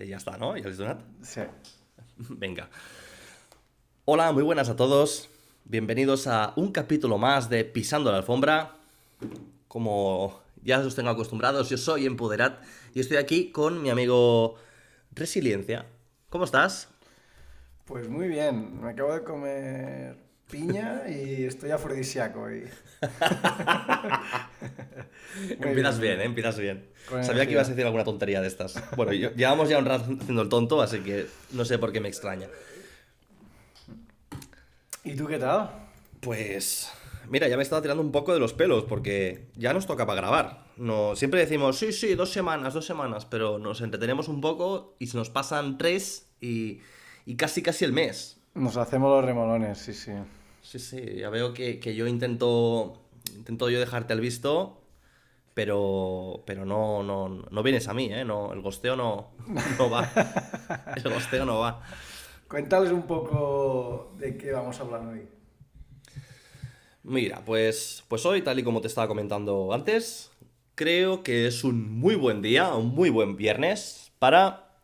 Eh, ya está, ¿no? ¿Ya les donat? Sí. Venga. Hola, muy buenas a todos. Bienvenidos a un capítulo más de Pisando la Alfombra. Como ya os tengo acostumbrados, yo soy Empoderat y estoy aquí con mi amigo Resiliencia. ¿Cómo estás? Pues muy bien. Me acabo de comer piña y estoy afrodisíaco. Muy Empiezas bien. bien, ¿eh? Empiezas bien. Sabía que ibas a decir alguna tontería de estas. Bueno, yo- llevamos ya un rato haciendo el tonto, así que no sé por qué me extraña. ¿Y tú qué tal? Pues mira, ya me estaba tirando un poco de los pelos porque ya nos toca para grabar. No, siempre decimos, sí, sí, dos semanas, dos semanas, pero nos entretenemos un poco y se nos pasan tres y, y casi casi el mes. Nos hacemos los remolones, sí, sí. Sí, sí, ya veo que, que yo intento, intento yo dejarte al visto, pero, pero no, no, no vienes a mí, ¿eh? No, el gosteo no, no va. El gosteo no va. Cuéntales un poco de qué vamos a hablar hoy. Mira, pues, pues hoy, tal y como te estaba comentando antes, creo que es un muy buen día, un muy buen viernes para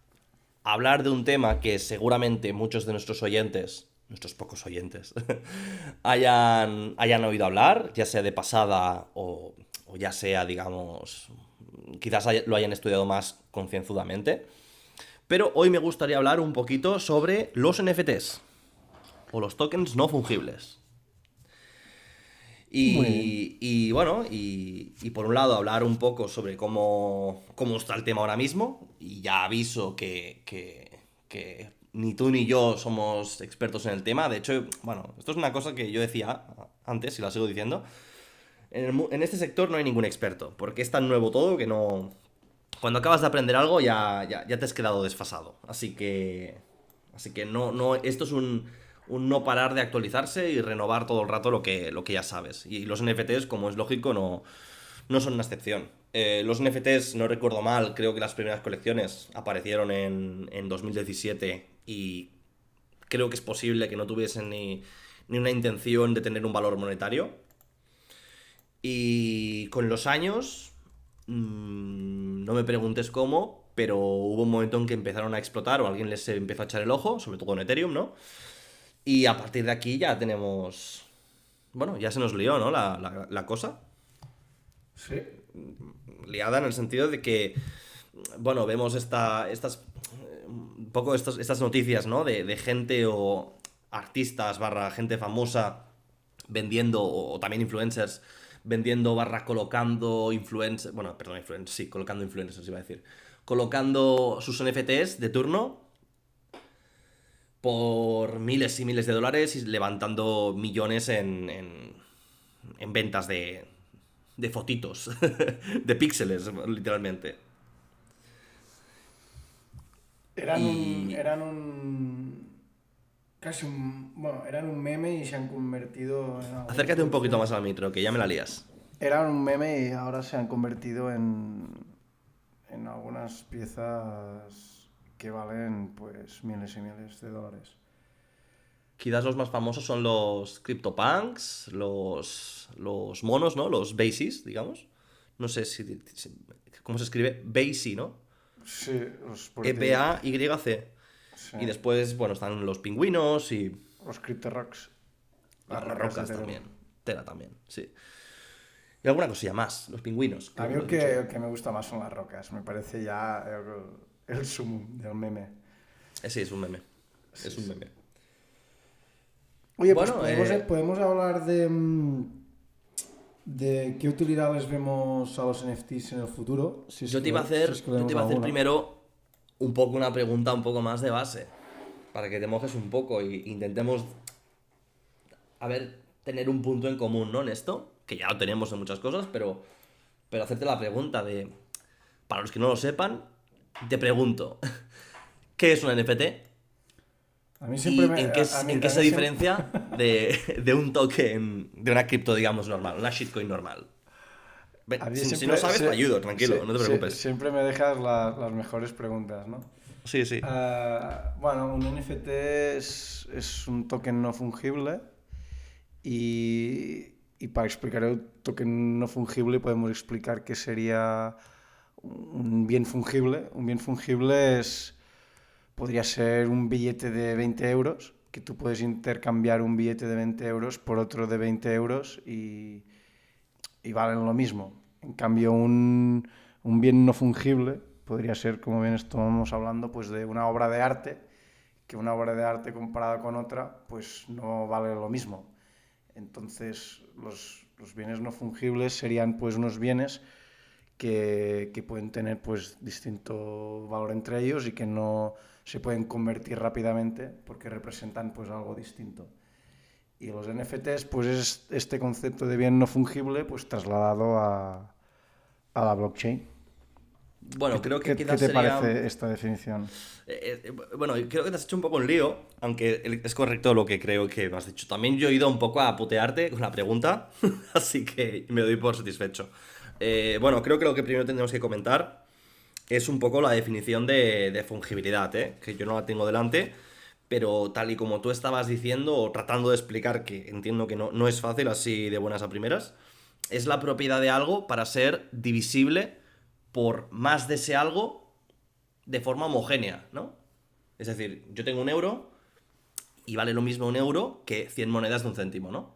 hablar de un tema que seguramente muchos de nuestros oyentes, nuestros pocos oyentes, hayan, hayan oído hablar, ya sea de pasada o, o ya sea, digamos, quizás lo hayan estudiado más concienzudamente. Pero hoy me gustaría hablar un poquito sobre los NFTs o los tokens no fungibles. Y, y, bueno, y, y por un lado hablar un poco sobre cómo, cómo está el tema ahora mismo. Y ya aviso que, que- que ni tú ni yo somos expertos en el tema. De hecho, bueno, esto es una cosa que yo decía antes y la sigo diciendo. En, este sector no hay ningún experto, porque es tan nuevo todo que no... Cuando acabas de aprender algo ya, ya, ya te has quedado desfasado. Así que... Así que no, no, esto es un, un no parar de actualizarse y renovar todo el rato lo que, lo que ya sabes. Y los NFTs, como es lógico, no, no son una excepción. Eh, los NFTs, no recuerdo mal, creo que las primeras colecciones aparecieron en, en 2017 y creo que es posible que no tuviesen ni, ni una intención de tener un valor monetario. Y con los años, mm, no me preguntes cómo, pero hubo un momento en que empezaron a explotar o alguien les empezó a echar el ojo, sobre todo en Ethereum, ¿no? Y a partir de aquí ya tenemos... Bueno, ya se nos lió, ¿no? La, la- la cosa. Sí. Liada en el sentido de que, bueno, vemos esta, estas... Poco estos- estas noticias, ¿no? De, de gente o artistas barra gente famosa vendiendo, o, o también influencers, vendiendo barra colocando influencers, bueno, perdón, influencers, sí, colocando influencers iba a decir, colocando sus NFTs de turno por miles y miles de dólares y levantando millones en, en, en ventas de, de fotitos, de píxeles, literalmente. Eran un. Eran un. Casi un. Bueno, eran un meme y se han convertido en. algo- Acércate un poquito más al micro, que ya me la lías. Eran un meme y ahora se han convertido en. En algunas piezas que valen, pues, miles y miles de dólares. Quizás los más famosos son los CryptoPunks, los, los monos, ¿no? Los Bases, digamos. No sé si, si- cómo se escribe. Basey, ¿no? Sí, los E E-P-A-Y-C. Sí. Y después, bueno, están los pingüinos y Los Crypto Rocks. las rocas también. Tela también, sí. Y alguna cosilla más, los pingüinos. A mí el lo que, me gusta más son las rocas. Me parece ya el, el sumum del meme. Eh, sí, es un meme. Sí, es un meme. Oye, Bueno, pues podemos, eh, podemos hablar de, mm, de qué utilidades vemos a los NFTs en el futuro. Si es Yo te iba a hacer, si es que yo te iba a hacer primero un poco una pregunta un poco más de base. Para que te mojes un poco y intentemos, a ver, tener un punto en común, ¿no? En esto, que ya lo tenemos en muchas cosas, pero, pero hacerte la pregunta de, para los que no lo sepan, te pregunto, ¿qué es un NFT? A mí ¿Y siempre me- en qué, a- es- a mí- en qué a se siempre- diferencia de, de un token, de una cripto, digamos, normal, una shitcoin normal? Si, no sabes, te ayudo, tranquilo, no te preocupes. siempre me dejas la- las mejores preguntas, ¿no? Sí, sí. Ah, bueno, un NFT es, es un token no fungible y, y para explicar el token no fungible podemos explicar que sería un bien fungible. Un bien fungible es, podría ser un billete de 20 euros, que tú puedes intercambiar un billete de 20 euros por otro de 20 euros y, y valen lo mismo. En cambio, un, un bien no fungible podría ser, como bien estamos hablando, pues de una obra de arte, que una obra de arte comparada con otra, pues no vale lo mismo. Entonces, los, los bienes no fungibles serían pues unos bienes que, que, pueden tener pues distinto valor entre ellos y que no se pueden convertir rápidamente porque representan pues algo distinto. Y los NFTs pues es este concepto de bien no fungible pues trasladado a, a la blockchain. Bueno, creo que ¿Qué, quizás ¿qué te sería- parece esta definición? Eh, eh, bueno, creo que te has hecho un poco un lío, aunque es correcto lo que creo que me has dicho. También yo he ido un poco a putearte con la pregunta, así que me doy por satisfecho. Eh, bueno, creo que lo que primero tendremos que comentar es un poco la definición de, de fungibilidad, ¿eh? que yo no la tengo delante, pero tal y como tú estabas diciendo o tratando de explicar, que entiendo que no, no es fácil así de buenas a primeras, es la propiedad de algo para ser divisible por más de ese algo de forma homogénea, ¿no? Es decir, yo tengo un euro y vale lo mismo un euro que 100 monedas de un céntimo, ¿no?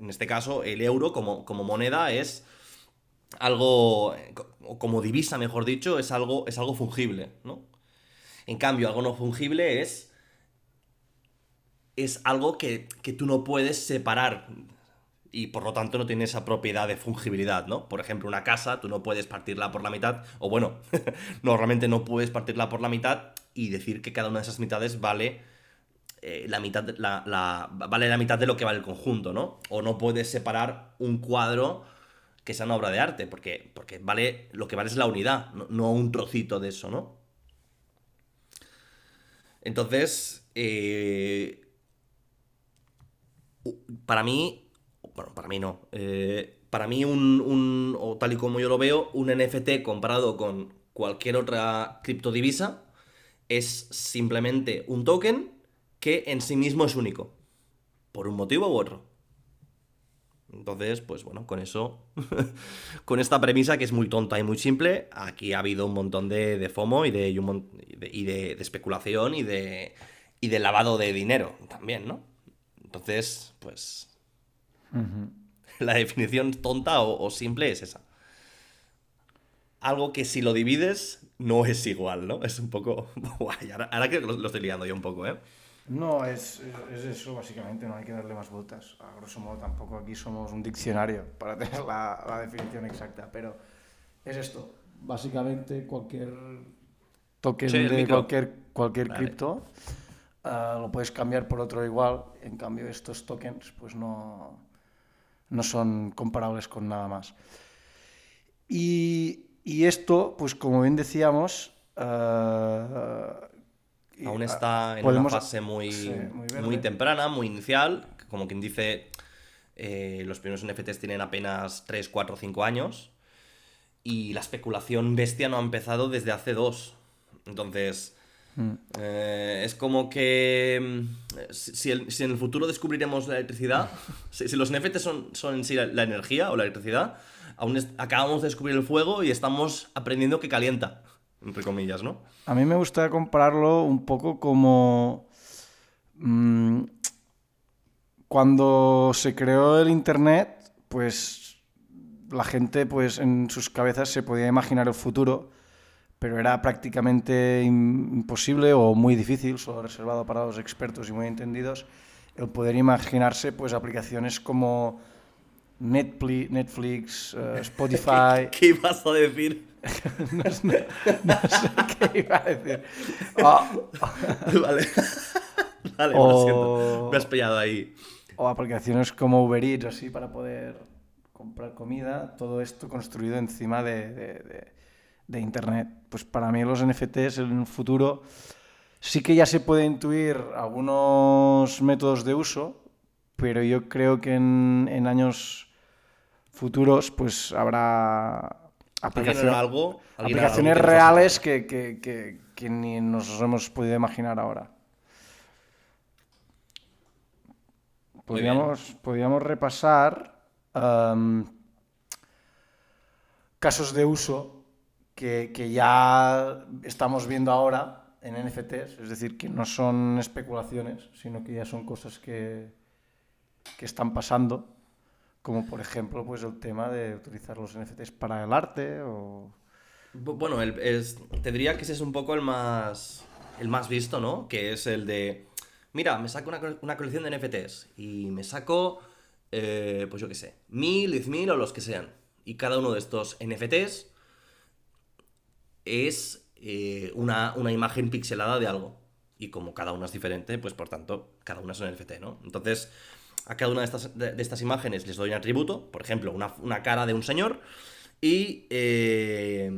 En este caso, el euro como, como moneda es algo, eh, o como divisa, mejor dicho, es algo, es algo fungible, ¿no? En cambio, algo no fungible es, es algo que, que tú no puedes separar y por lo tanto no tiene esa propiedad de fungibilidad, ¿no? Por ejemplo, una casa, tú no puedes partirla por la mitad, o bueno, normalmente no puedes partirla por la mitad y decir que cada una de esas mitades vale eh, la mitad, la- vale la mitad de lo que vale el conjunto, ¿no? O no puedes separar un cuadro que sea una obra de arte, porque, porque vale, lo que vale es la unidad, no, un trocito de eso, ¿no? Entonces, eh, para mí, bueno, para mí no, eh, para mí un, un- o tal y como yo lo veo, un NFT comparado con cualquier otra criptodivisa es simplemente un token que en sí mismo es único, por un motivo u otro. Entonces, pues bueno, con eso, con esta premisa que es muy tonta y muy simple, aquí ha habido un montón de, de FOMO y de, y un mon- y de, y de- de especulación y de, y de lavado de dinero también, ¿no? Entonces, pues la definición tonta o, o simple es esa. Algo que si lo divides no es igual, ¿no? Es un poco... Guay, ahora, ahora que lo, lo estoy liando yo un poco, ¿eh? No, es, es eso básicamente, no hay que darle más vueltas. A grosso modo tampoco aquí somos un diccionario para tener la, la definición exacta, pero es esto. Básicamente cualquier token Sí, de cualquier, cualquier Vale. cripto ah, lo puedes cambiar por otro igual, en cambio estos tokens pues no, no son comparables con nada más. Y, y esto, pues como bien decíamos, ah, y- Aún está en podemos- una fase muy, sí, muy temprana, muy inicial. Como quien dice, eh, los primeros NFTs tienen apenas 3, 4, 5 años. Y la especulación bestia no ha empezado desde hace dos. Entonces, Mm. eh, es como que mm, si, si el- si en el futuro descubriremos la electricidad, si, si los NFTs son, son en sí la, la energía o la electricidad, aún es- acabamos de descubrir el fuego y estamos aprendiendo que calienta, entre comillas, ¿no? A mí me gusta compararlo un poco como mm, cuando se creó el Internet, pues la gente pues en sus cabezas se podía imaginar el futuro, pero era prácticamente im- imposible o muy difícil, solo reservado para los expertos y muy entendidos, el poder imaginarse pues aplicaciones como Netflix, Netflix eh, Spotify. ¿Qué ibas a decir? no, sé, no sé qué iba a decir. Ah, vale. vale, O- lo siento. Me has pillado ahí. o aplicaciones como Uber Eats, así, para poder comprar comida. Todo esto construido encima de, de- de- de Internet. Pues para mí los NFTs en un futuro sí que ya se puede intuir algunos métodos de uso, pero yo creo que en, en años futuros pues habrá ¿Alguien aplicaciones, reales que, que- que- que ni nos hemos podido imaginar ahora. Podríamos, podríamos repasar am, casos de uso que, que ya estamos viendo ahora en NFTs, es decir, que no son especulaciones, sino que ya son cosas que, que están pasando, como por ejemplo pues el tema de utilizar los NFTs para el arte o... Bueno, el, es, te diría que ese es un poco el más, el más visto, ¿no? Que es el de, mira, me saco una, colección de NFTs y me saco, eh, pues yo qué sé, mil, diez mil o los que sean. Y cada uno de estos NFTs es eh, una, una, imagen pixelada de algo. Y como cada una es diferente, pues por tanto, cada una es un NFT, ¿no? Entonces, a cada una de estas, de, estas imágenes les doy un atributo, por ejemplo, una, una cara de un señor, y eh,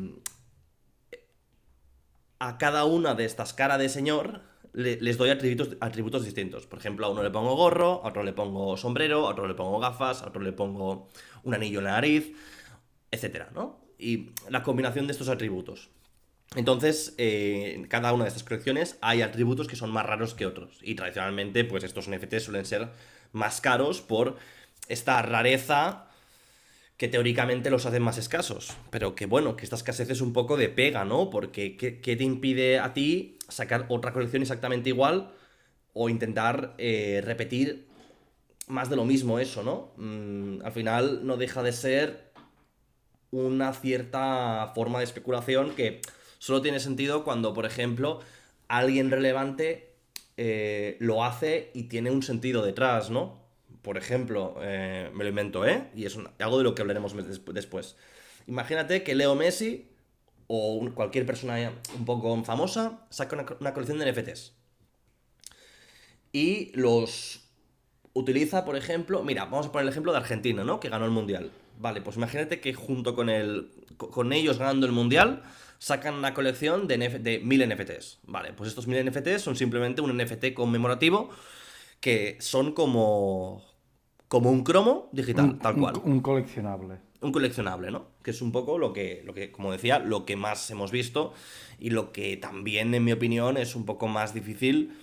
a cada una de estas caras de señor le, les doy atributos, atributos distintos. Por ejemplo, a uno le pongo gorro, a otro le pongo sombrero, a otro le pongo gafas, a otro le pongo un anillo en la nariz, etcétera, ¿no? Y la combinación de estos atributos. Entonces, eh, en cada una de estas colecciones hay atributos que son más raros que otros. Y tradicionalmente, pues estos NFTs suelen ser más caros por esta rareza que teóricamente los hacen más escasos. Pero que bueno, que esta escasez es un poco de pega, ¿no? Porque ¿qué, qué te impide a ti sacar otra colección exactamente igual o intentar eh, repetir más de lo mismo eso, ¿no? Mm, al final no deja de ser una cierta forma de especulación que solo tiene sentido cuando, por ejemplo, alguien relevante eh, lo hace y tiene un sentido detrás, ¿no? Por ejemplo, eh, me lo invento, ¿eh? Y es algo de lo que hablaremos después. Imagínate que Leo Messi o cualquier persona un poco famosa saca una colección de NFTs. Y los utiliza, por ejemplo, mira, vamos a poner el ejemplo de Argentina, ¿no? Que ganó el Mundial. Vale, pues imagínate que junto con, el, con ellos ganando el Mundial, sacan una colección de, NF de 1000 NFTs. Vale, pues estos 1000 NFTs son simplemente un NFT conmemorativo que son como, como un cromo digital, un, tal cual. Un, un, coleccionable. Un coleccionable, ¿no? Que es un poco lo que, lo que, como decía, lo que más hemos visto y lo que también, en mi opinión, es un poco más difícil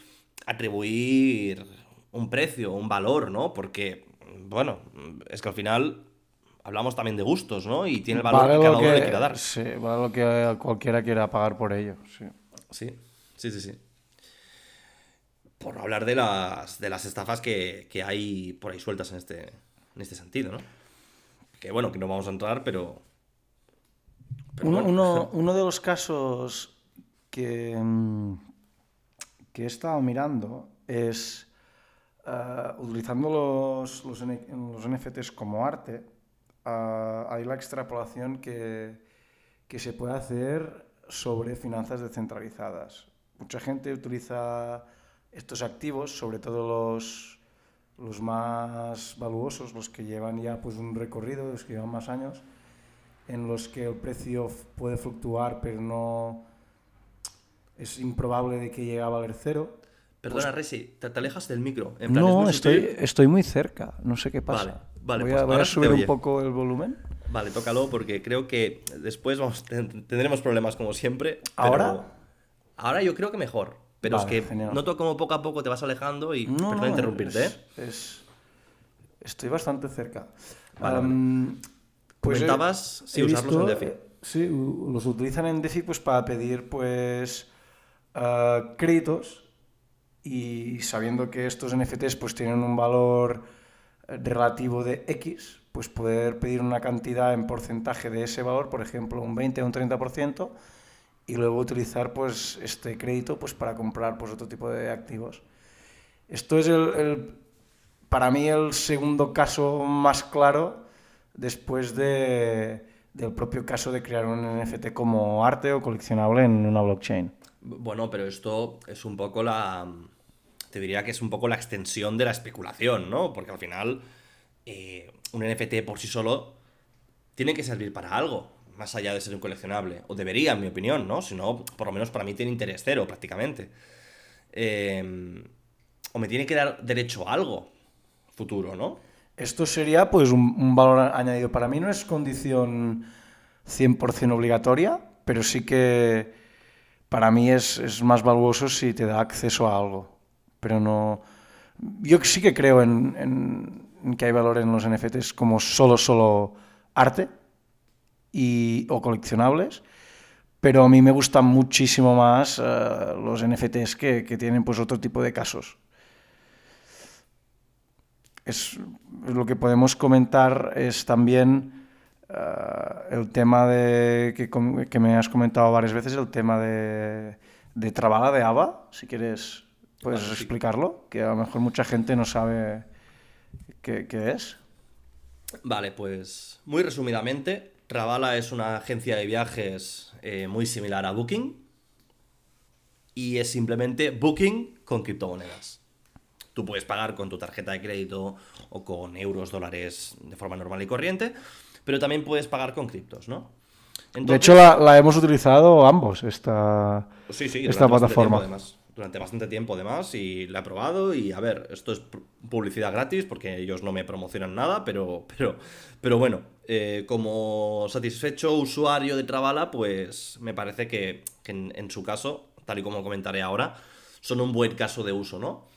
atribuir un precio, un valor, ¿no? Porque, bueno, es que al final hablamos también de gustos, ¿no? Y tiene el valor vale que cada uno que, le quiera dar. Sí, vale lo que cualquiera quiera pagar por ello. Sí, sí, sí, sí. sí. Por hablar de las, de las estafas que, que, hay por ahí sueltas en este, en este sentido, ¿no? Que bueno, que no vamos a entrar, pero... pero uno, bueno. uno, uno, de los casos que, que he estado mirando es uh, utilizando los, los, los NFTs como arte, uh, hay la extrapolación que, que, se puede hacer sobre finanzas descentralizadas. Mucha gente utiliza estos activos, sobre todo los, los más valuosos, los que llevan ya pues, un recorrido, los que llevan más años, en los que el precio puede fluctuar, pero no es improbable de que llegue a valer cero. Perdona, pues, Resi, te, te, alejas del micro. En plan, no, estoy, estoy, estoy, muy cerca, no sé qué pasa. Vale, vale. Voy, pues a, voy a, subir un poco el volumen. Vale, tócalo porque creo que después vamos, tendremos problemas como siempre. ¿Ahora? Ahora yo creo que mejor. Pero vale, es que genial. noto como poco a poco te vas alejando y no, perdón interrumpirte, es, ¿eh? Es, estoy bastante cerca. Vale, um, pues Comentabas he, he usarlos visto, en DeFi. Sí, los utilizan en DeFi pues, para pedir pues, uh, créditos y sabiendo que estos NFTs pues, tienen un valor relativo de X, pues poder pedir una cantidad en porcentaje de ese valor, por ejemplo, un 20 o un 30%, y luego utilizar pues, este crédito pues, para comprar pues, otro tipo de activos. Esto es, el, para mí, el segundo caso más claro después de, del propio caso de crear un NFT como arte o coleccionable en una blockchain. Bueno, pero esto es un poco la... Te diría que es un poco la extensión de la especulación, ¿no? Porque al final eh, un NFT por sí solo tiene que servir para algo más allá de ser un coleccionable. O debería, en mi opinión, ¿no? Si no, por lo menos para mí tiene interés cero, prácticamente. Eh, o me tiene que dar derecho a algo futuro, ¿no? Esto sería, pues, un, un valor añadido. Para mí no es condición 100% obligatoria, pero sí que para mí es, es, más valuoso si te da acceso a algo. Pero no... Yo sí que creo en, que hay valor en los NFTs como solo, solo arte, y, o coleccionables, pero a mí me gustan muchísimo más los NFTs que, tienen pues otro tipo de casos. Es, lo que podemos comentar es también el tema de que, que, me has comentado varias veces, el tema de, de Trabala de ABA, si quieres puedes explicarlo, que a lo mejor mucha gente no sabe qué, qué es. Vale, pues muy resumidamente, Travala es una agencia de viajes eh, muy similar a Booking y es simplemente Booking con criptomonedas. Tú puedes pagar con tu tarjeta de crédito o con euros, dólares de forma normal y corriente, pero también puedes pagar con criptos, ¿no? de hecho, la, hemos utilizado ambos, esta, sí, sí, esta plataforma. además durante bastante tiempo además y la he probado y a ver, esto es publicidad gratis porque ellos no me promocionan nada, pero, pero, pero bueno, eh, como satisfecho usuario de Travala, pues me parece que, en, su caso, tal y como comentaré ahora, son un buen caso de uso, ¿no?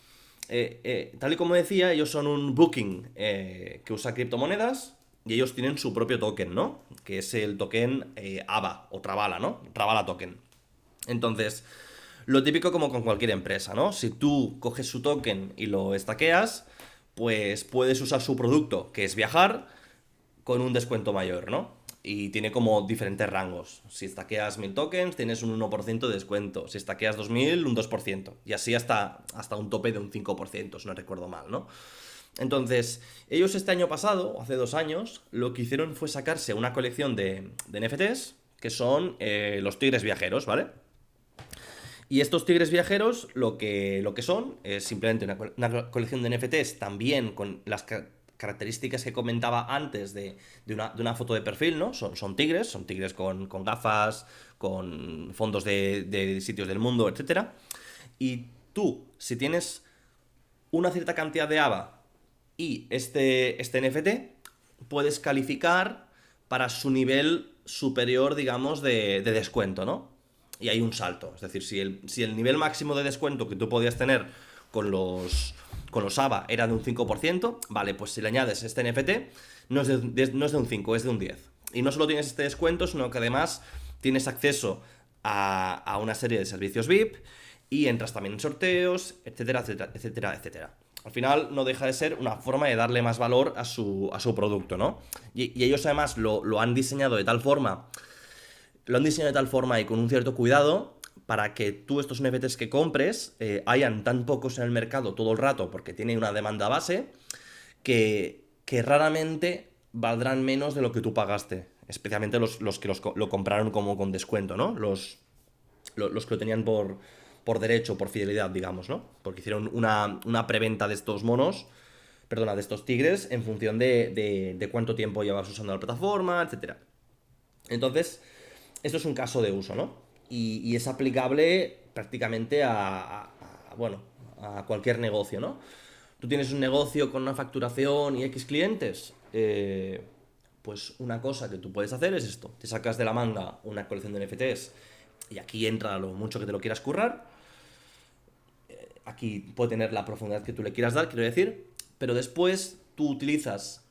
Eh, eh, tal y como decía, ellos son un booking que usa criptomonedas y ellos tienen su propio token, ¿no? Que es el token ABA o Travala, ¿no? Travala token. Entonces, lo típico como con cualquier empresa, ¿no? Si tú coges su token y lo estaqueas, pues puedes usar su producto, que es viajar, con un descuento mayor, ¿no? Y tiene como diferentes rangos. Si estaqueas 1000 tokens, tienes un 1% de descuento. Si estaqueas 2000, un 2%. Y así hasta, hasta un tope de un 5%, si no recuerdo mal, ¿no? Entonces, ellos este año pasado, hace dos años, lo que hicieron fue sacarse una colección de, NFTs, que son eh, los tigres viajeros, ¿vale? Y estos tigres viajeros lo que, lo que son es simplemente una, colección de NFTs también con las características que comentaba antes de, una, foto de perfil, ¿no? Son, son tigres, son tigres con, gafas, con fondos de, sitios del mundo, etc. Y tú, si tienes una cierta cantidad de AVA y este, este NFT, puedes calificar para su nivel superior, digamos, de, de descuento, ¿no? Y hay un salto. Es decir, si el, si el nivel máximo de descuento que tú podías tener con los, con los AVA era de un 5%, vale, pues si le añades este NFT, no es de, no es de un 5, es de un 10. Y no solo tienes este descuento, sino que además tienes acceso a, a una serie de servicios VIP y entras también en sorteos, etcétera, etcétera, etcétera, etcétera. Al final no deja de ser una forma de darle más valor a su, a su producto, ¿no? Y, y ellos además lo, lo han diseñado de tal forma lo han diseñado de tal forma y con un cierto cuidado para que tú estos NFTs que compres eh, hayan tan pocos en el mercado todo el rato porque tiene una demanda base que, que raramente valdrán menos de lo que tú pagaste. Especialmente los, que lo compraron como con descuento, ¿no? Los, los, que lo tenían por, por derecho, por fidelidad, digamos, ¿no? Porque hicieron una, una preventa de estos monos, perdona, de estos tigres en función de, de cuánto tiempo llevas usando la plataforma, etc. Entonces, esto es un caso de uso, ¿no? Y, es aplicable prácticamente a, bueno, a cualquier negocio, ¿no? Tú tienes un negocio con una facturación y X clientes, eh, pues una cosa que tú puedes hacer es esto. Te sacas de la manga una colección de NFTs y aquí entra lo mucho que te lo quieras currar. Eh, aquí puede tener la profundidad que tú le quieras dar, quiero decir. Pero después tú utilizas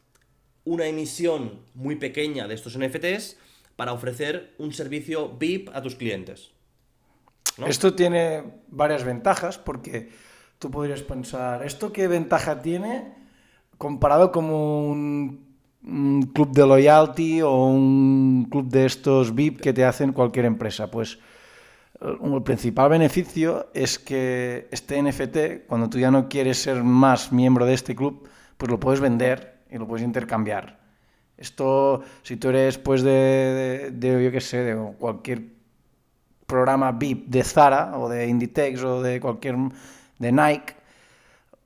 una emisión muy pequeña de estos NFTs para ofrecer un servicio VIP a tus clientes. Esto tiene varias ventajas porque tú podrías pensar, ¿esto qué ventaja tiene comparado con un, club de loyalty o un club de estos VIP que te hacen cualquier empresa? Pues el principal beneficio es que este NFT, cuando tú ya no quieres ser más miembro de este club, pues lo puedes vender y lo puedes intercambiar. Esto, si tú eres, pues, de, de, yo qué sé, de cualquier programa VIP de Zara o de Inditex o de cualquier, de Nike,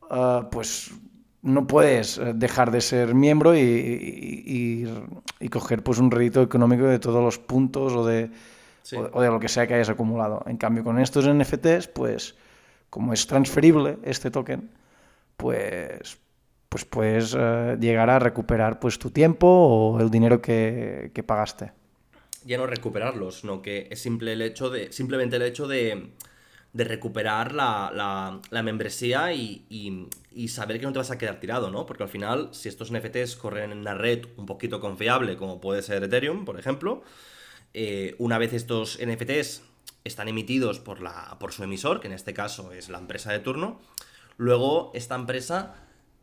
uh, pues no puedes eh, dejar de ser miembro y, y, y, coger pues un rédito económico de todos los puntos o de, o de lo que sea que hayas acumulado. En cambio, con estos NFTs, pues como es transferible este token, pues pues puedes eh, llegar a recuperar pues tu tiempo o el dinero que, pagaste. Ya no recuperarlos, sino que es simple el hecho de, simplemente el hecho de, recuperar la, membresía y, saber que no te vas a quedar tirado, ¿no? Porque al final, si estos NFTs corren en una red un poquito confiable, como puede ser Ethereum, por ejemplo, eh, una vez estos NFTs están emitidos por, la, por su emisor, que en este caso es la empresa de turno, luego esta empresa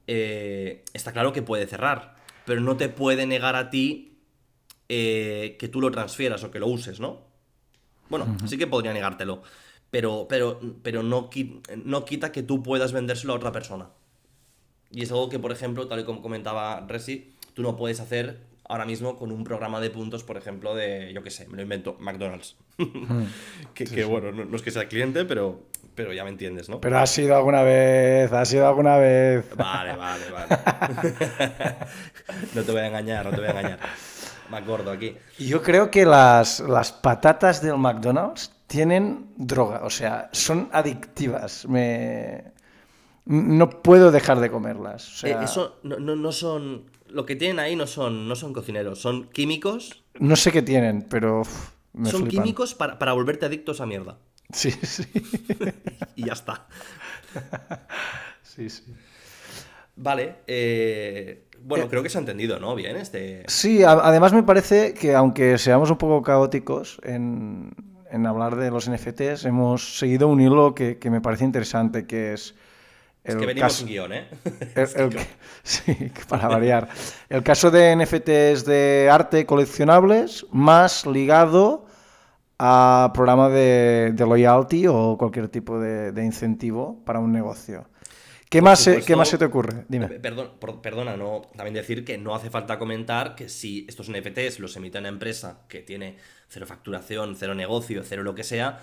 eh, está claro que puede cerrar, pero no te puede negar a ti eh, que tú lo transfieras o que lo uses, ¿no? Bueno, sí que podría negártelo, pero, pero, pero no, no quita que tú puedas vendérselo a otra persona. Y es algo que, por ejemplo, tal y como comentaba Resi, tú no puedes hacer ahora mismo con un programa de puntos, por ejemplo, de, yo qué sé, me lo invento, McDonald's. Que, bueno, no, es que sea cliente, pero, pero ya me entiendes, ¿no? Pero ha sido alguna vez, ha sido alguna vez. Vale, vale, vale. no te voy a engañar, no te voy a engañar. Me acuerdo aquí. Yo creo que las, las patatas del McDonald's tienen droga, o sea, son adictivas. Me... No puedo dejar de comerlas. Eh, eso no, no son lo que tienen ahí no son, no son cocineros, son químicos. No sé qué tienen, pero. son químicos para, volverte adictos a mierda. Sí, sí. y ya está. sí, sí. Vale. Eh, bueno, eh, creo que se ha entendido, ¿no? Bien, este. Sí, además me parece que aunque seamos un poco caóticos en, hablar de los NFTs, hemos seguido un hilo que, que me parece interesante, que es es que venimos sin guion, ¿eh? sí, para variar. El caso de NFTs de arte coleccionables más ligado a programa de, loyalty o cualquier tipo de, incentivo para un negocio. ¿Qué más, se, ¿Qué más se te ocurre? Dime. Eh, perdón, perdona, no, también decir que no hace falta comentar que si estos NFTs los emite una empresa que tiene cero facturación, cero negocio, cero lo que sea,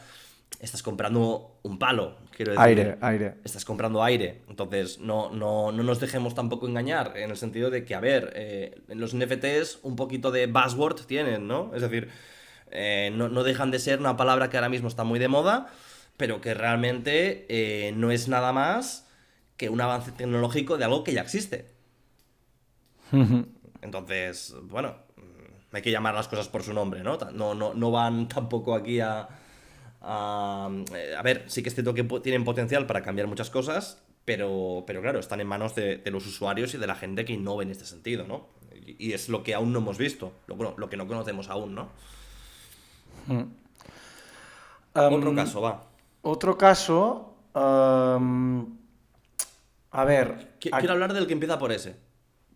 estás comprando un palo, quiero decir. Aire, aire. Estás comprando aire. Entonces, no, no, no nos dejemos tampoco engañar, en el sentido de que, a ver, eh, en los NFTs un poquito de buzzword tienen, ¿no? Es decir, eh, no, dejan de ser una palabra que ahora mismo está muy de moda, pero que realmente eh, no es nada más que un avance tecnológico de algo que ya existe. Entonces, bueno, hay que llamar las cosas por su nombre, ¿no? No, no, no van tampoco aquí a eh, a ver, sí que es cierto que tienen potencial para cambiar muchas cosas, pero, pero claro, están en manos de, los usuarios y de la gente que innove en este sentido, ¿no? Y, es lo que aún no hemos visto, lo, lo que no conocemos aún, ¿no? Hmm. otro caso, va. Otro caso. a ver. Quiero hablar del que empieza por ese.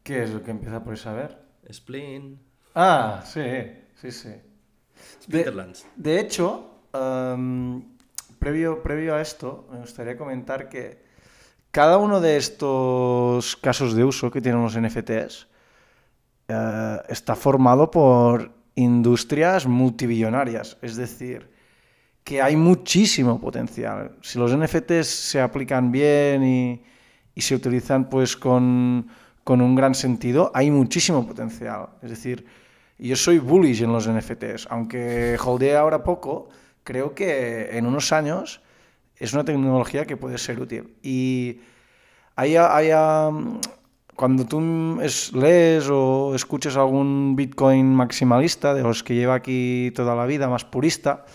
¿Qué es el que empieza por ese? A ver. Spleen. Ah, sí, sí, sí. de hecho, previo, previo a esto, me gustaría comentar que cada uno de estos casos de uso que tienen los NFTs eh, está formado por industrias multibillonarias. Es decir, que hay muchísimo potencial. Si los NFTs se aplican bien y, se utilizan pues con, con, un gran sentido, hay muchísimo potencial. Es decir, yo soy bullish en los NFTs, aunque holdee ahora poco, creo que en unos años es una tecnología que puede ser útil. Y cuando tú lees o escuchas algún Bitcoin maximalista, de los que lleva aquí toda la vida, más purista,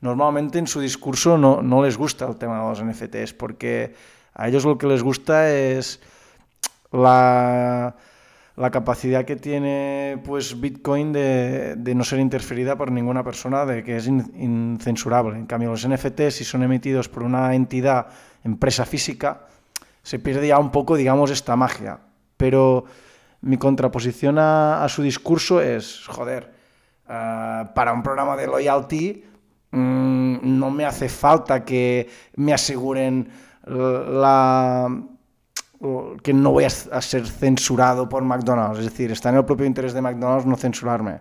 normalmente en su discurso no les gusta el tema de los NFTs, porque a ellos lo que les gusta es la la capacidad que tiene pues Bitcoin de, no ser interferida por ninguna persona, de que es incensurable. En cambio, los NFT, si son emitidos por una entidad, empresa física, se pierde ya un poco, digamos, esta magia. Pero mi contraposición a, su discurso es, joder, eh, para un programa de loyalty mm, no me hace falta que me aseguren la que no voy a, ser censurado por McDonald's. Es decir, está en el propio interés de McDonald's no censurarme.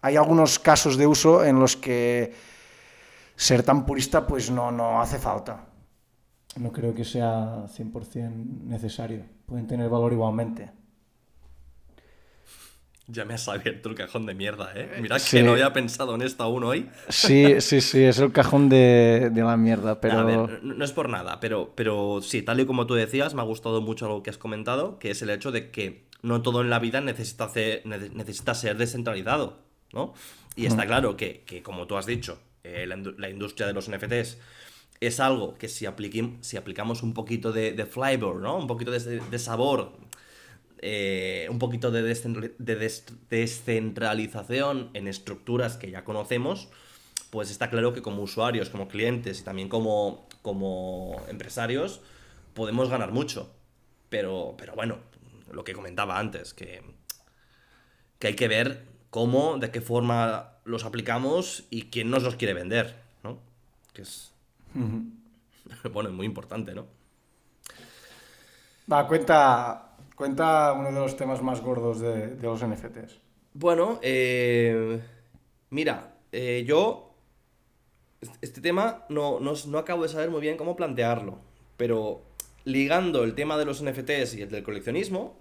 Hay algunos casos de uso en los que ser tan purista pues no, no hace falta. No creo que sea 100% necesario. Pueden tener valor igualmente. Ya me has abierto el cajón de mierda, ¿eh? Mira que no había pensado en esto aún hoy. Sí, sí, sí, es el cajón de, la mierda, pero... A ver, no es por nada, pero, pero sí, tal y como tú decías, me ha gustado mucho lo que has comentado, que es el hecho de que no todo en la vida necesita, necesita ser descentralizado, ¿no? Y está claro que, como tú has dicho, eh, la, industria de los NFTs es algo que si, si aplicamos un poquito de, flavor, ¿no? Un poquito de, de sabor eh, un poquito de, descentralización en estructuras que ya conocemos, pues está claro que como usuarios, como clientes y también como, como empresarios, podemos ganar mucho. Pero, pero bueno, lo que comentaba antes, que, que hay que ver cómo, de qué forma los aplicamos y quién nos los quiere vender, ¿no? Que es, bueno, es muy importante, ¿no? Va, cuenta, cuenta uno de los temas más gordos de, los NFTs. Bueno, eh, mira, eh, yo este tema no, no, acabo de saber muy bien cómo plantearlo, pero ligando el tema de los NFTs y el del coleccionismo,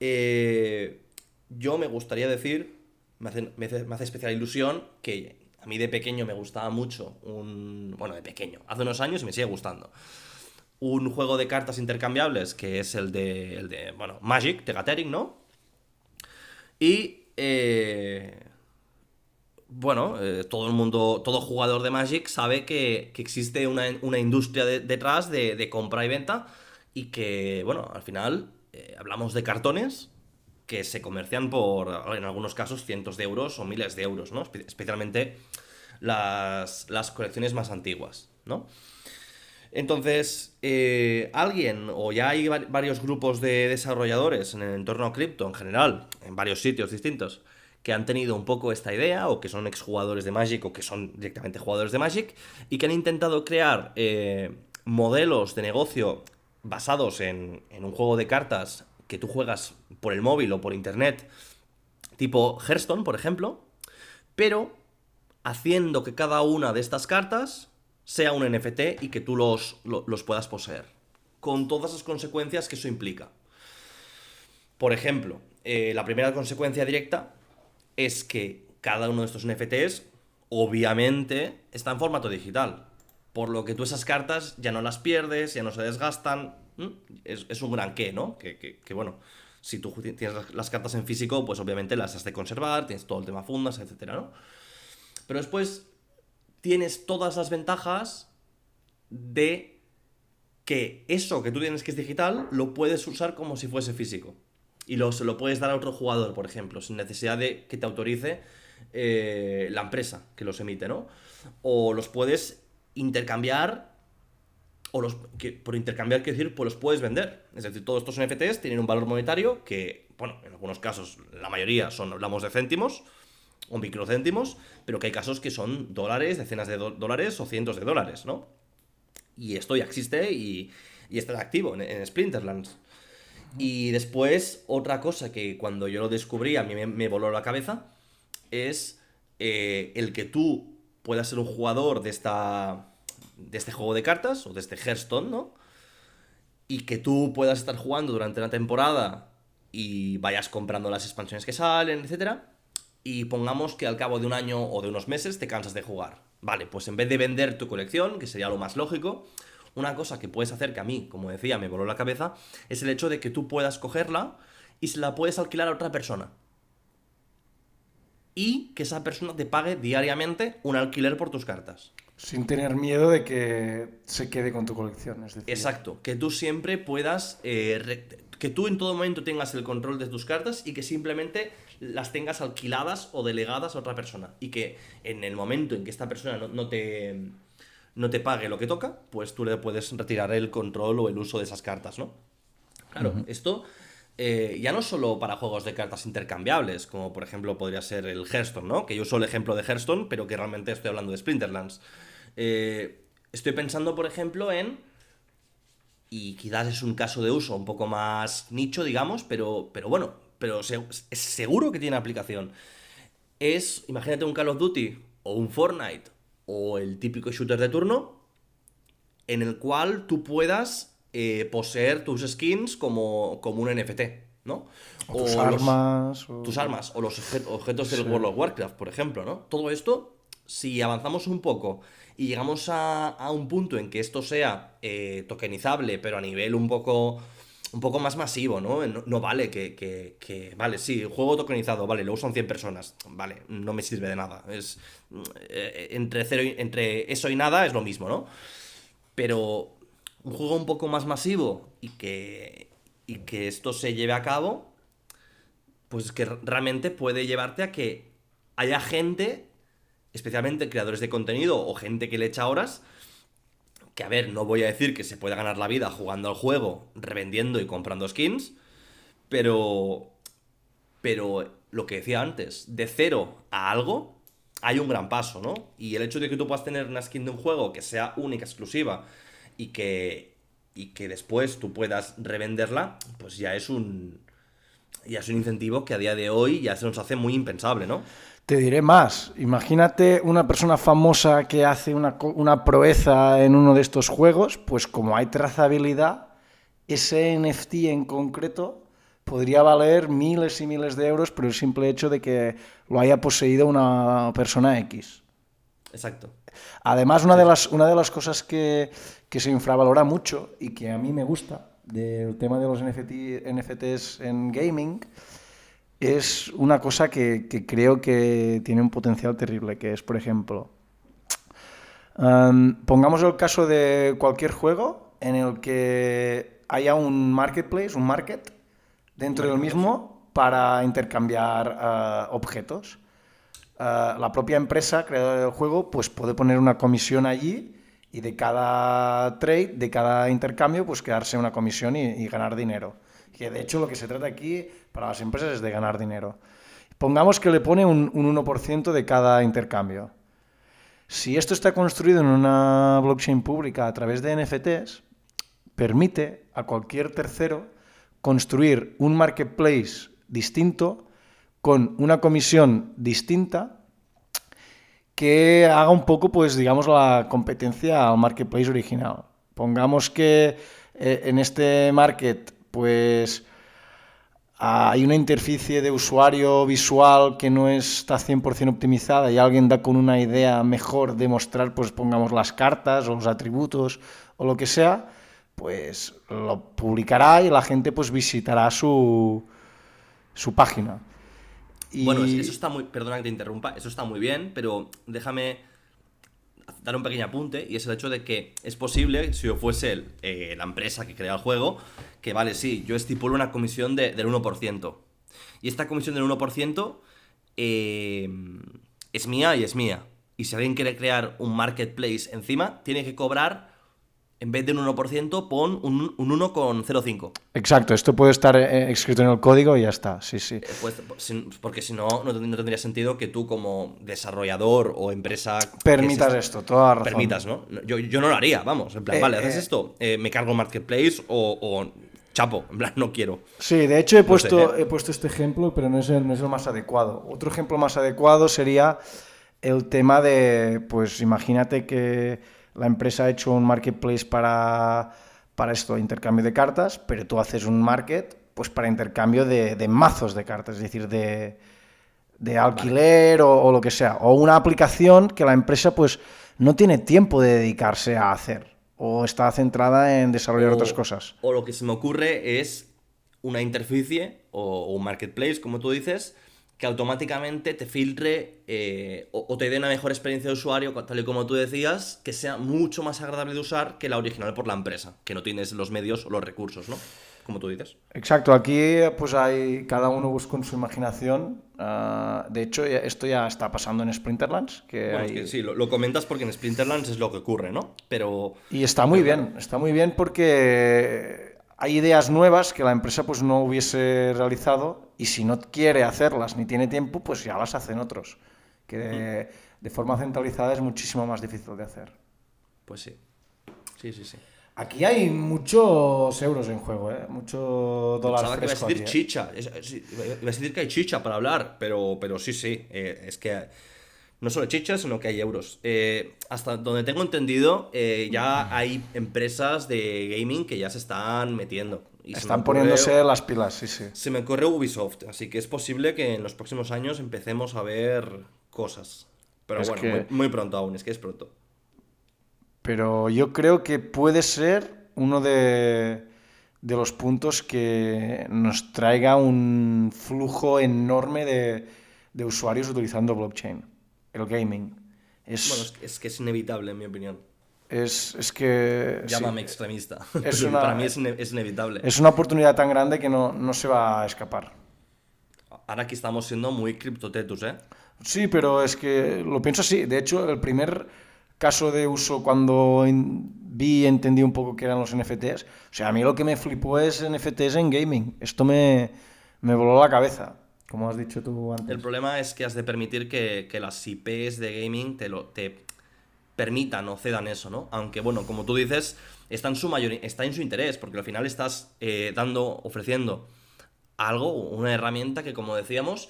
eh, yo me gustaría decir, me hace, me hace, especial ilusión que a mí de pequeño me gustaba mucho un... Bueno, de pequeño, hace unos años me sigue gustando. Un juego de cartas intercambiables que es el de, el de bueno, Magic, de Gathering, ¿no? Y... Eh, bueno, eh, todo el mundo, todo jugador de Magic sabe que, existe una, industria detrás de, compra y venta y que, bueno, al final eh, hablamos de cartones que se comercian por, en algunos casos, cientos de euros o miles de euros, ¿no? especialmente las, colecciones más antiguas, ¿no? Entonces, eh, alguien, o ya hay varios grupos de desarrolladores en el entorno cripto en general, en varios sitios distintos, que han tenido un poco esta idea, o que son exjugadores de Magic, o que son directamente jugadores de Magic, y que han intentado crear eh, modelos de negocio basados en, un juego de cartas que tú juegas por el móvil o por internet, tipo Hearthstone, por ejemplo, pero haciendo que cada una de estas cartas sea un NFT y que tú los, los puedas poseer, con todas las consecuencias que eso implica. Por ejemplo, eh, la primera consecuencia directa es que cada uno de estos NFTs, obviamente, está en formato digital. Por lo que tú esas cartas ya no las pierdes, ya no se desgastan. Es, un gran qué, ¿no? Que, bueno, si tú tienes las cartas en físico, pues obviamente las has de conservar, tienes todo el tema fundas, etcétera, ¿no? Pero después tienes todas las ventajas de que eso que tú tienes que es digital lo puedes usar como si fuese físico y lo, se lo puedes dar a otro jugador, por ejemplo, sin necesidad de que te autorice eh, la empresa que los emite, ¿no? O los puedes intercambiar, o los, por intercambiar quiero decir, pues los puedes vender. Es decir, todos estos NFTs tienen un valor monetario que, bueno, en algunos casos, la mayoría son, hablamos de céntimos, o microcéntimos, pero que hay casos que son dólares, decenas de dólares o cientos de dólares, ¿no? Y esto ya existe y, y está activo en, en Splinterlands. Y después, otra cosa que cuando yo lo descubrí a mí me, voló la cabeza es eh, el que tú puedas ser un jugador de, esta, de este juego de cartas o de este Hearthstone, ¿no? Y que tú puedas estar jugando durante una temporada y vayas comprando las expansiones que salen, etc. Y pongamos que al cabo de un año o de unos meses te cansas de jugar. Vale, pues en vez de vender tu colección, que sería lo más lógico, una cosa que puedes hacer que a mí, como decía, me voló la cabeza, es el hecho de que tú puedas cogerla y se la puedes alquilar a otra persona. Y que esa persona te pague diariamente un alquiler por tus cartas. Sin tener miedo de que se quede con tu colección. Exacto, que tú siempre puedas, eh, que tú en todo momento tengas el control de tus cartas y que simplemente las tengas alquiladas o delegadas a otra persona. Y que en el momento en que esta persona no te no te pague lo que toca, pues tú le puedes retirar el control o el uso de esas cartas, ¿no? Claro, esto eh, ya no solo para juegos de cartas intercambiables, como por ejemplo podría ser el Hearthstone, ¿no? Que yo uso el ejemplo de Hearthstone, pero que realmente estoy hablando de Splinterlands. Eh, estoy pensando, por ejemplo, en... Y quizás es un caso de uso un poco más nicho, digamos, pero, pero bueno, pero es seguro que tiene aplicación. Es, imagínate un Call of Duty o un Fortnite o el típico shooter de turno, en el cual tú puedas eh, poseer tus skins como, como un NFT, ¿no? O, tus armas. Tus armas, o los objetos del World of Warcraft, por ejemplo, ¿no? Todo esto, si avanzamos un poco y llegamos a, un punto en que esto sea eh, tokenizable, pero a nivel un poco un poco más masivo, ¿no? No, vale que, que, Vale, sí, juego tokenizado, vale, lo usan 100 personas. Vale, no me sirve de nada. Es... Eh, entre, cero entre eso y nada es lo mismo, ¿no? Pero un juego un poco más masivo y que, y que esto se lleve a cabo, pues que realmente puede llevarte a que haya gente, especialmente creadores de contenido o gente que le echa horas, que a ver, no voy a decir que se pueda ganar la vida jugando al juego, revendiendo y comprando skins, pero... Pero lo que decía antes, de cero a algo, hay un gran paso, ¿no? Y el hecho de que tú puedas tener una skin de un juego que sea única, exclusiva, y que, y que después tú puedas revenderla, pues ya es un ya es un incentivo que a día de hoy ya se nos hace muy impensable, ¿no? Te diré más. Imagínate una persona famosa que hace una, una, proeza en uno de estos juegos, pues como hay trazabilidad, ese NFT en concreto podría valer miles y miles de euros por el simple hecho de que lo haya poseído una persona X. Exacto. Además, una de las, una de las cosas que, que se infravalora mucho y que a mí me gusta del tema de los NFT, NFTs en gaming es una cosa que, creo que tiene un potencial terrible, que es, por ejemplo, pongamos el caso de cualquier juego en el que haya un marketplace, un market, dentro del mismo para intercambiar uh, objetos. Uh, la propia empresa creadora del juego pues puede poner una comisión allí y de cada trade, de cada intercambio, pues quedarse una comisión y ganar dinero. Que de hecho lo que se trata aquí para las empresas es de ganar dinero. Pongamos que le pone un, un 1% de cada intercambio. Si esto está construido en una blockchain pública a través de NFTs, permite a cualquier tercero construir un marketplace distinto con una comisión distinta que haga un poco, pues digamos, la competencia al marketplace original. Pongamos que eh, en este market, pues hay una interficie de usuario visual que no está 100% optimizada y alguien da con una idea mejor de mostrar, pues pongamos las cartas o los atributos o lo que sea, pues lo publicará y la gente pues visitará su, su página. Y... Bueno, eso está muy. Perdona que te interrumpa, eso está muy bien, pero déjame dar un pequeño apunte y es el hecho de que es posible, si yo fuese eh, la empresa que crea el juego, que vale, sí, yo estipulo una comisión de, del 1%. Y esta comisión del 1% eh, es mía y es mía. Y si alguien quiere crear un marketplace encima, tiene que cobrar en vez de un 1%, pon un, un 1,05. Exacto, esto puede estar eh, escrito en el código y ya está, sí, sí. Eh, pues, porque si no, no, tendría sentido que tú como desarrollador o empresa... Permitas esto, toda razón. Permitas, ¿no? Yo, yo, no lo haría, vamos, en plan, vale, haces esto, me cargo marketplace o, chapo, en plan, no quiero. Sí, de hecho he puesto, he puesto este ejemplo, pero no es, el, no es el más adecuado. Otro ejemplo más adecuado sería el tema de, pues imagínate que la empresa ha hecho un marketplace para, para esto, intercambio de cartas, pero tú haces un market pues para intercambio de, de mazos de cartas, es decir, de, de alquiler o, o, lo que sea. O una aplicación que la empresa pues no tiene tiempo de dedicarse a hacer o está centrada en desarrollar o, otras cosas. O lo que se me ocurre es una interficie o un marketplace, como tú dices, que automáticamente te filtre eh, o, o, te dé una mejor experiencia de usuario, tal y como tú decías, que sea mucho más agradable de usar que la original por la empresa, que no tienes los medios o los recursos, ¿no? Como tú dices. Exacto, aquí pues hay, cada uno busca con su imaginación. Uh, de hecho, esto ya está pasando en Sprinterlands. Que bueno, hay... es que sí, lo, lo, comentas porque en Sprinterlands es lo que ocurre, ¿no? Pero... Y está muy pero, bien, está muy bien porque hay ideas nuevas que la empresa pues no hubiese realizado y si no quiere hacerlas ni tiene tiempo, pues ya las hacen otros. Que de, de forma centralizada es muchísimo más difícil de hacer. Pues sí. Sí, sí, sí. Aquí hay muchos euros en juego, ¿eh? Mucho dólar Pensaba que ibas a decir aquí, ¿eh? chicha. Es- es- Iba a decir que hay chicha para hablar, pero, pero sí, sí. eh, es que no solo chicha, sino que hay euros. Eh, hasta donde tengo entendido, eh, ya hay empresas de gaming que ya se están metiendo. Y Están ocurre- poniéndose las pilas, sí, sí. Se me ocurre Ubisoft, así que es posible que en los próximos años empecemos a ver cosas. Pero Es bueno, que- muy, muy pronto aún, es que es pronto. Pero yo creo que puede ser uno de, de los puntos que nos traiga un flujo enorme de, de usuarios utilizando blockchain, el gaming. Es, Bueno, es, que- es que es inevitable, en mi opinión. es, es que... sí, Llámame extremista. Es una- Para mí es, ine- es inevitable. es una oportunidad tan grande que no, no se va a escapar. Ahora aquí estamos siendo muy criptotetus, ¿eh? Sí, pero es que lo pienso así. De hecho, el primer caso de uso cuando vi y entendí un poco qué eran los NFTs, o sea, a mí lo que me flipó es NFTs en gaming. Esto me, me voló la cabeza, como has dicho tú antes. El problema es que has de permitir que, que las IPs de gaming te, lo, te permitan o cedan eso, ¿no? Aunque, bueno, como tú dices, está en su, mayor, está en su interés, porque al final estás eh, dando, ofreciendo algo, una herramienta que, como decíamos,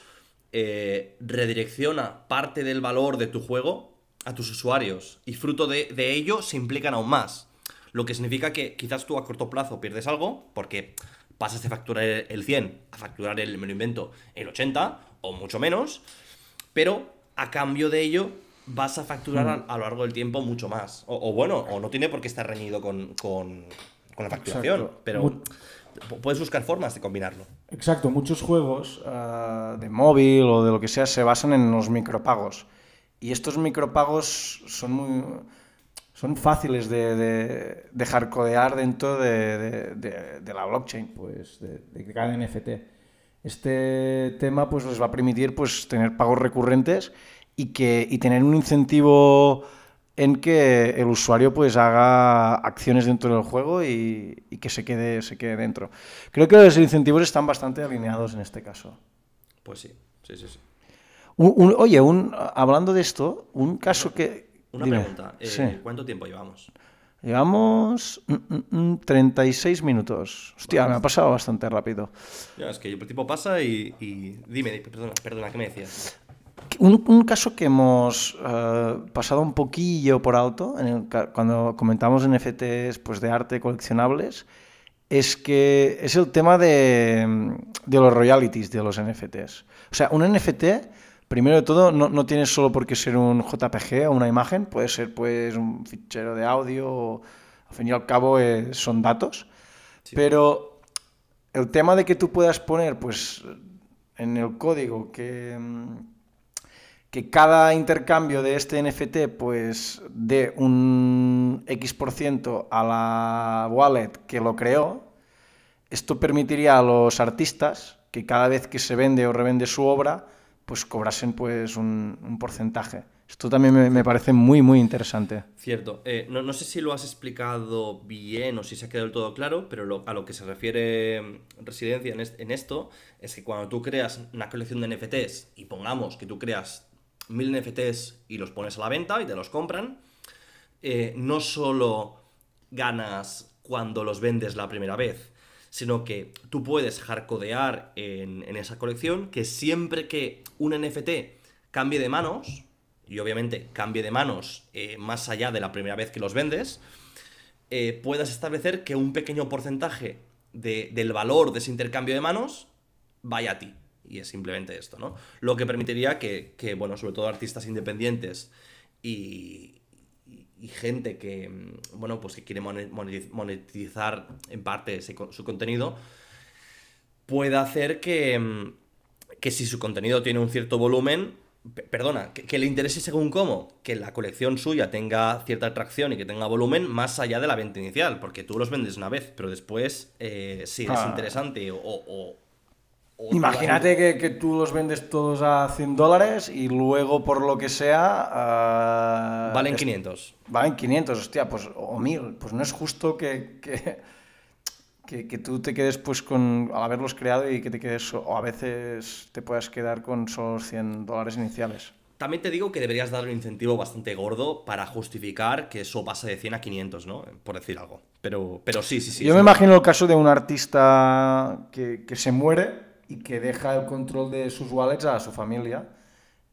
eh, redirecciona parte del valor de tu juego a tus usuarios. Y fruto de, de ello se implican aún más. Lo que significa que quizás tú a corto plazo pierdes algo, porque pasas de facturar el 100 a facturar el, me lo invento, el 80 o mucho menos, pero a cambio de ello vas a facturar a, a lo largo del tiempo mucho más. O, o bueno, o no tiene por qué estar reñido con, con- con la facturación, Exacto. pero puedes buscar formas de combinarlo. Exacto, muchos juegos ah, de móvil o de lo que sea se basan en los micropagos. Y estos micropagos son muy son fáciles de, de, de hardcodear dentro de, de- de- de la blockchain. pues, de, de cada NFT. Este tema pues les va a permitir pues tener pagos recurrentes y que y tener un incentivo en que el usuario pues haga acciones dentro del juego y, y que se quede se quede dentro. Creo que los incentivos están bastante alineados en este caso. Pues sí, sí, sí, sí. Un- un- oye, un, hablando de esto, un caso que... Una dime. pregunta, eh, Sí. ¿cuánto tiempo llevamos? Llevamos mm, mm, mm, 36 minutos. Hostia, me ha pasado bastante rápido. Ya, es que el tiempo pasa y, y- dime, perdona, perdona, ¿qué me decías? Un, un caso que hemos eh, pasado un poquillo por alto en el cuando comentamos NFTs pues, de arte coleccionables es que es el tema de, mm, de los royalties de los NFTs. O sea, un NFT, primero de todo, no, no tiene solo por qué ser un JPG o una imagen, puede ser pues un fichero de audio, o, al fin y al cabo eh, son datos. Sí. Pero el tema de que tú puedas poner pues en el código que, que cada intercambio de este NFT pues dé un X% a la wallet que lo creó, esto permitiría a los artistas que cada vez que se vende o revende su obra, pues cobrasen pues un, un porcentaje. Esto también me, me parece muy, muy interesante. Cierto. Eh, no, no sé si lo has explicado bien o si se ha quedado del todo claro, pero lo- a lo que se refiere mm, Residencia en, en esto es que cuando tú creas una colección de NFTs y pongamos que tú creas mil NFTs y los pones a la venta y te los compran, eh, no solo ganas cuando los vendes la primera vez, sino que tú puedes hardcodear en, en esa colección que siempre que un NFT cambie de manos, y obviamente cambie de manos eh, más allá de la primera vez que los vendes, eh, puedas establecer que un pequeño porcentaje de- del valor de ese intercambio de manos vaya a ti. Y es simplemente esto, ¿no? Lo que permitiría que, que, bueno, sobre todo artistas independientes y, y- gente que, mm, bueno, pues que quiere mone- monetiz- monetizar en parte ese su contenido, pueda hacer que, mm, que si su contenido tiene un cierto volumen, pe- perdona, que, que le interese según cómo, que la colección suya tenga cierta atracción y que tenga volumen más allá de la venta inicial, porque tú los vendes una vez, pero después, eh, si es Ah. interesante o... Imagínate que, que tú los vendes todos a 100 dólares y luego por lo que sea... ah, Valen es- 500. Valen 500, hostia, pues, o 1000. Pues no es justo que, que, que, que tú te quedes pues con, al haberlos creado y que te quedes, o a veces te puedas quedar con solo los 100 dólares iniciales. También te digo que deberías darle un incentivo bastante gordo para justificar que eso pase de 100 a 500, ¿no? Por decir algo. Pero, pero sí, sí, sí. Yo me imagino el caso de un artista que, que se muere y que deja el control de sus wallets a su familia.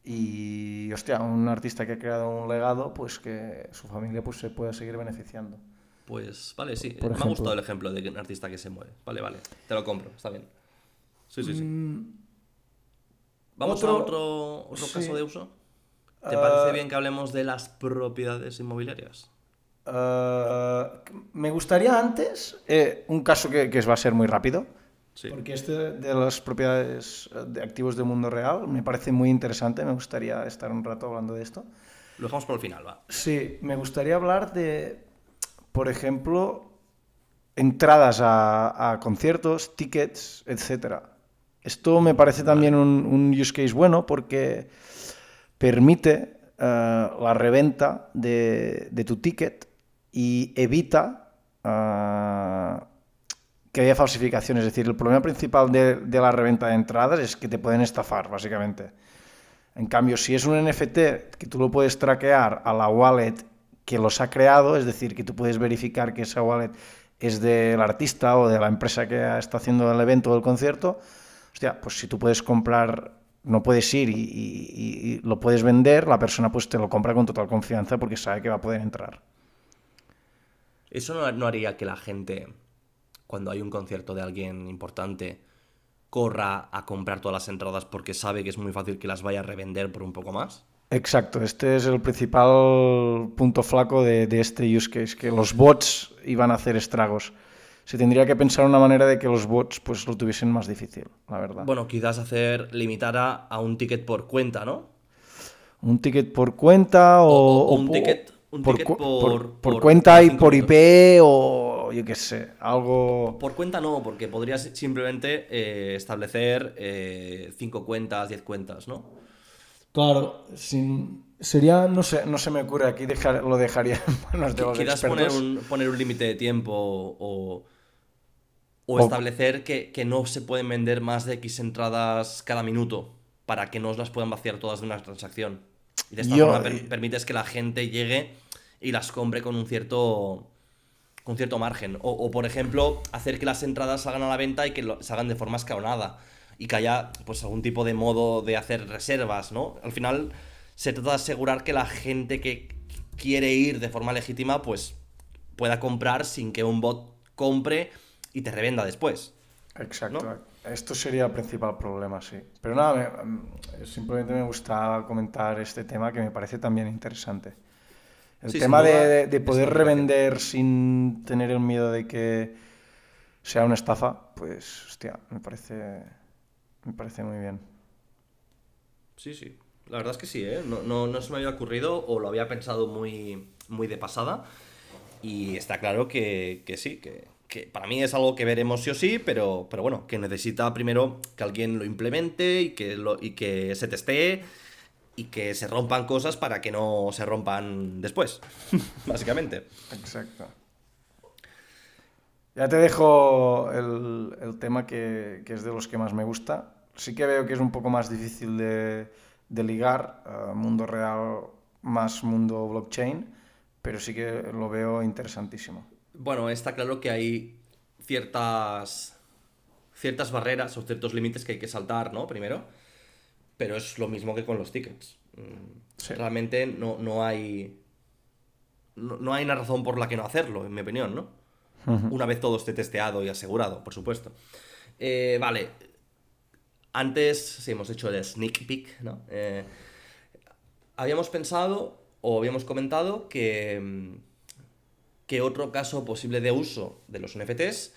Y, hostia, un artista que ha creado un legado, pues que su familia pues, se pueda seguir beneficiando. Pues vale, sí. Por Me ha gustado el ejemplo de un artista que se muere. Vale, vale. Te lo compro, está bien. Sí, sí, sí. ¿Vamos a otro- otro, sí. caso de uso? ¿Te Ah. parece bien que hablemos de las propiedades inmobiliarias? Eh, me gustaría antes eh, un caso que, que va a ser muy rápido, Sí. porque este de las propiedades eh, de activos del mundo real me parece muy interesante, me gustaría estar un rato hablando de esto. Lo dejamos por el final, va. Sí, me gustaría hablar de, por ejemplo, entradas a, a conciertos, tickets, etc. Esto me parece también un, un use case bueno porque permite eh, la reventa de, de tu ticket y evita eh, que haya falsificación. Es decir, el problema principal de, la reventa de entradas es que te pueden estafar, básicamente. En cambio, si es un NFT que tú lo puedes traquear a la wallet que los ha creado, es decir, que tú puedes verificar que esa wallet es del artista o de la empresa que está haciendo el evento o el concierto, hostia, pues si tú puedes comprar, no puedes ir y, y- lo puedes vender, la persona pues te lo compra con total confianza porque sabe que va a poder entrar. ¿Eso no haría que la gente, cuando hay un concierto de alguien importante, corra a comprar todas las entradas porque sabe que es muy fácil que las vaya a revender por un poco más? Exacto, este es el principal punto flaco de, de este use case, que los bots iban a hacer estragos. Se tendría que pensar una manera de que los bots pues lo tuviesen más difícil, la verdad. Bueno, quizás hacer, limitar a, a un ticket por cuenta, ¿no? Un ticket por cuenta o, O- o un ticket- un por, ticket por- por- por por cuenta y por minutos. IP o yo qué sé, algo... Por cuenta no, porque podrías simplemente eh, establecer eh, cinco cuentas, 10 cuentas, ¿no? Claro, sin... sería, no sé, no se me ocurre, aquí dejar, lo dejaría en manos de los Quizás poner un, poner un límite de tiempo o, o O- establecer que, que no se pueden vender más de X entradas cada minuto para que no os las puedan vaciar todas de una transacción. Y de esta Yo- forma per- permites que la gente llegue y las compre con un cierto con cierto margen. O, por ejemplo, hacer que las entradas salgan a la venta y que lo- salgan de forma escalonada. Y que haya pues algún tipo de modo de hacer reservas, ¿no? Al final se trata de asegurar que la gente que quiere ir de forma legítima, pues pueda comprar sin que un bot compre y te revenda después. Exacto. Esto sería el principal problema, sí. Pero nada, mm, simplemente me gusta comentar este tema que me parece también interesante. El Sí, tema de, duda, de- poder revender sin tener el miedo de que sea una estafa, pues, hostia, me parece, me parece muy bien. Sí, sí. La verdad es que sí, ¿eh? No, no, no se me había ocurrido o lo había pensado muy, muy de pasada. Y está claro que, que sí, que, que para mí es algo que veremos sí o sí, pero, pero bueno, que necesita primero que alguien lo implemente y que, lo, y que se testee y que se rompan cosas para que no se rompan después, básicamente. Exacto. Ya te dejo el, el tema que, que es de los que más me gusta. Sí que veo que es un poco más difícil de, de ligar, eh, mundo real más mundo blockchain, pero sí que lo veo interesantísimo. Bueno, está claro que hay ciertas ciertas barreras o ciertos límites que hay que saltar, ¿no? Primero. Pero es lo mismo que con los tickets. Mm, Sí. Realmente no, no hay. No, no hay una razón por la que no hacerlo, en mi opinión, ¿no? Una vez todo esté testeado y asegurado, por supuesto. Eh, vale. Antes, sí, hemos hecho el sneak peek, ¿no? Eh, habíamos pensado o habíamos comentado que, mm, que otro caso posible de uso de los NFTs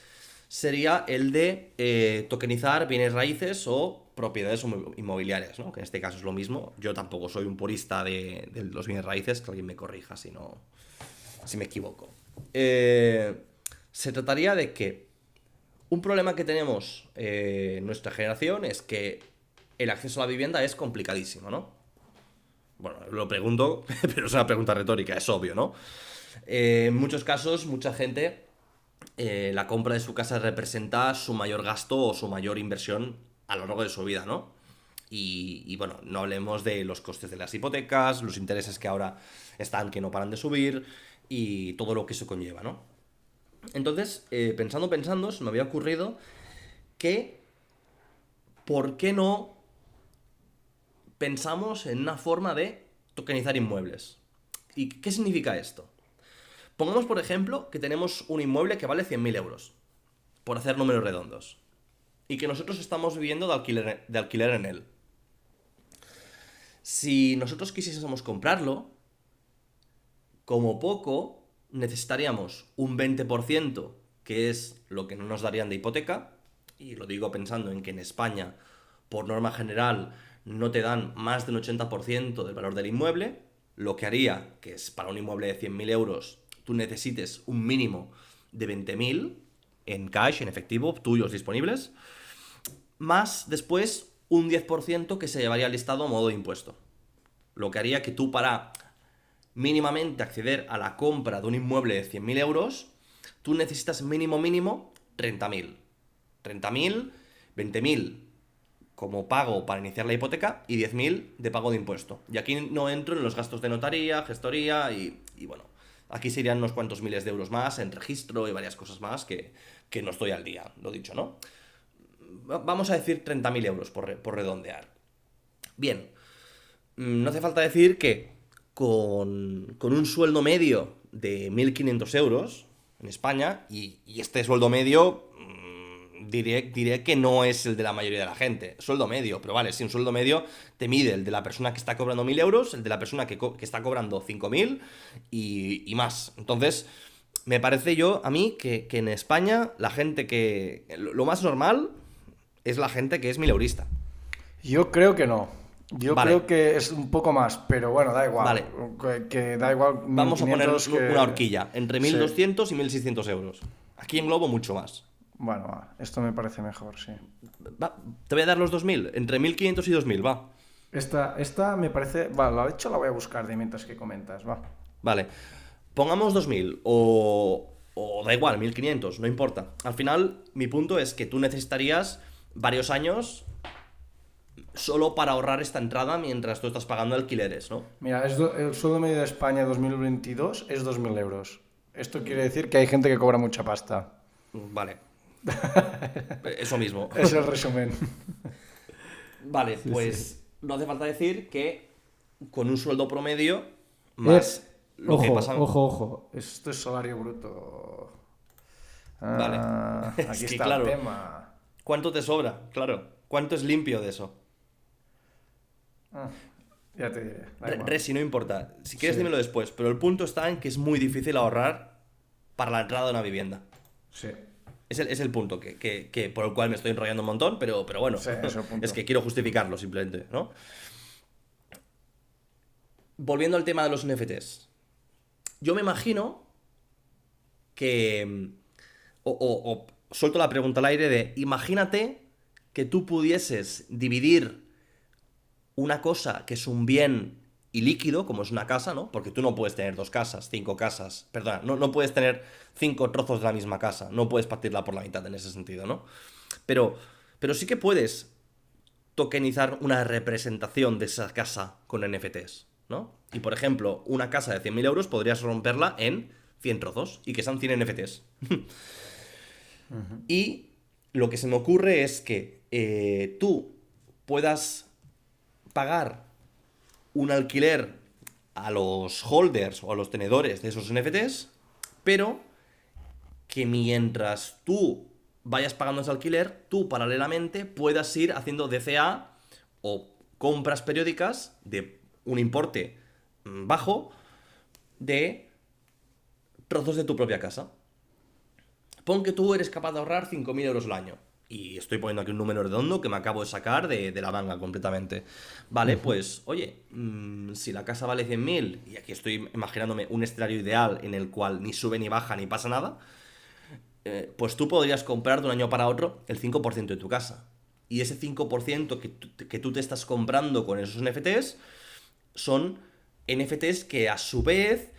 sería el de eh, tokenizar bienes raíces o propiedades inmo- inmobiliarias, ¿no? Que en este caso es lo mismo. Yo tampoco soy un purista de, los bienes raíces, que alguien me corrija si no, si me equivoco. Eh, se trataría de que un problema que tenemos eh, en nuestra generación es que el acceso a la vivienda es complicadísimo, ¿no? Bueno, lo pregunto, pero es una pregunta retórica, es obvio, ¿no? En muchos casos, mucha gente, eh, la compra de su casa representa su mayor gasto o su mayor inversión a lo largo de su vida, ¿no? Y, bueno, no hablemos de los costes de las hipotecas, los intereses que ahora están que no paran de subir y todo lo que eso conlleva, ¿no? Entonces, eh, pensando, pensando, se me había ocurrido que, ¿por qué no pensamos en una forma de tokenizar inmuebles? ¿Y qué significa esto? Pongamos, por ejemplo, que tenemos un inmueble que vale 100.000 euros, por hacer números redondos, y que nosotros estamos viviendo de alquiler, de alquiler en él. Si nosotros quisiésemos comprarlo, como poco, necesitaríamos un 20%, que es lo que no nos darían de hipoteca, y lo digo pensando en que en España, por norma general, no te dan más del 80% del valor del inmueble, lo que haría que es para un inmueble de 100.000 euros, tú necesites un mínimo de 20.000 en cash, en efectivo, tuyos disponibles, más después un 10% que se llevaría al listado a modo de impuesto. Lo que haría que tú para mínimamente acceder a la compra de un inmueble de 100.000 euros, tú necesitas mínimo mínimo 30.000. 30.000, 20.000 como pago para iniciar la hipoteca y 10.000 de pago de impuesto. Y aquí no entro en los gastos de notaría, gestoría y, y bueno, aquí serían unos cuantos miles de euros más en registro y varias cosas más que, que no estoy al día, lo dicho, ¿no? Vamos a decir 30.000 euros por, por redondear. Bien, mm, no hace falta decir que con, con un sueldo medio de 1.500 euros en España, y, y este sueldo medio diré, diré que no es el de la mayoría de la gente. Sueldo medio, pero vale, si un sueldo medio te mide el de la persona que está cobrando 1.000 euros, el de la persona que, co- que está cobrando 5.000 y, y más. Entonces, me parece yo, a mí, que, que en España la gente que... Lo lo más normal es la gente que es mileurista. Yo creo que no. Yo Vale. creo que es un poco más, pero bueno, da igual. Vale. Que, que da igual. Vamos a poner 1500 que- una horquilla, entre Sí. 1.200 y 1.600 euros. Aquí en Globo mucho más. Bueno, va, esto me parece mejor, sí. Va, te voy a dar los 2.000, entre 1.500 y 2.000, va. Esta, esta me parece. Va, la de hecho la voy a buscar de mientras que comentas, va. Vale. Pongamos 2.000 o, o da igual, 1.500, no importa. Al final, mi punto es que tú necesitarías varios años solo para ahorrar esta entrada mientras tú estás pagando alquileres, ¿no? Mira, es do- el sueldo medio de España 2022 es 2.000 euros. Esto quiere decir que hay gente que cobra mucha pasta. Vale. Eso mismo. Es el resumen. Vale, pues no hace falta decir que con un sueldo promedio más Eh, lo ojo, que pasa... ojo, ojo. Esto es salario bruto. Vale. Ah, Es aquí que está claro. el tema. ¿Cuánto te sobra? Claro. ¿Cuánto es limpio de eso? Ah, ya te diré. Resi, no importa. Si quieres, Sí. dímelo después. Pero el punto está en que es muy difícil ahorrar para la entrada de una vivienda. Sí. Es el, es el punto que, que- que por el cual me estoy enrollando un montón, pero, pero bueno, Sí, es que quiero justificarlo simplemente, ¿no? Volviendo al tema de los NFTs. Yo me imagino que... mm, O, o- o suelto la pregunta al aire de, imagínate que tú pudieses dividir una cosa que es un bien ilíquido, como es una casa, ¿no? Porque tú no puedes tener dos casas, cinco casas, perdona, no, no puedes tener cinco trozos de la misma casa, no puedes partirla por la mitad en ese sentido, ¿no? Pero, pero sí que puedes tokenizar una representación de esa casa con NFTs, ¿no? Y por ejemplo, una casa de 100.000 euros podrías romperla en 100 trozos y que sean 100 NFTs. Y lo que se me ocurre es que eh, tú puedas pagar un alquiler a los holders o a los tenedores de esos NFTs, pero que mientras tú vayas pagando ese alquiler, tú paralelamente puedas ir haciendo DCA o compras periódicas de un importe mm, bajo de trozos de tu propia casa. Pon que tú eres capaz de ahorrar 5.000 euros al año. Y estoy poniendo aquí un número redondo que me acabo de sacar de, de la manga completamente. Vale, pues, oye, mm, si la casa vale 100.000, y aquí estoy imaginándome un escenario ideal en el cual ni sube ni baja ni pasa nada, eh, pues tú podrías comprar de un año para otro el 5% de tu casa. Y ese 5% que que tú te estás comprando con esos NFTs son NFTs que a su vez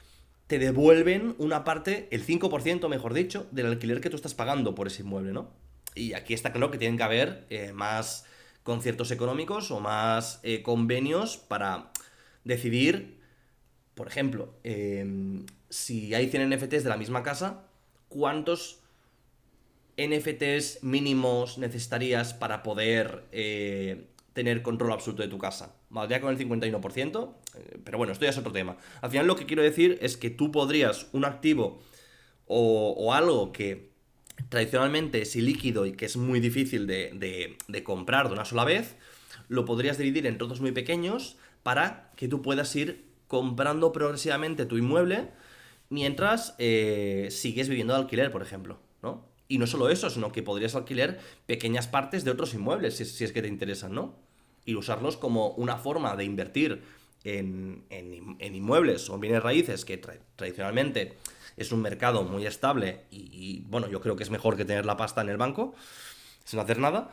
te devuelven una parte, el 5% mejor dicho, del alquiler que tú estás pagando por ese inmueble, ¿no? Y aquí está claro que tienen que haber eh, más conciertos económicos o más eh, convenios para decidir, por ejemplo, eh, si hay 100 NFTs de la misma casa, ¿cuántos NFTs mínimos necesitarías para poder eh, tener control absoluto de tu casa? Valdría con el 51%, eh, pero bueno, esto ya es otro tema. Al final lo que quiero decir es que tú podrías un activo o algo que tradicionalmente es ilíquido y que es muy difícil de, de- comprar de una sola vez, lo podrías dividir en trozos muy pequeños para que tú puedas ir comprando progresivamente tu inmueble mientras eh, sigues viviendo de alquiler, por ejemplo, ¿no? Y no solo eso, sino que podrías alquiler pequeñas partes de otros inmuebles, si, es que te interesan, ¿no? Y usarlos como una forma de invertir en, en, inmuebles o en bienes raíces, que tra- tradicionalmente es un mercado muy estable y, bueno, yo creo que es mejor que tener la pasta en el banco sin hacer nada,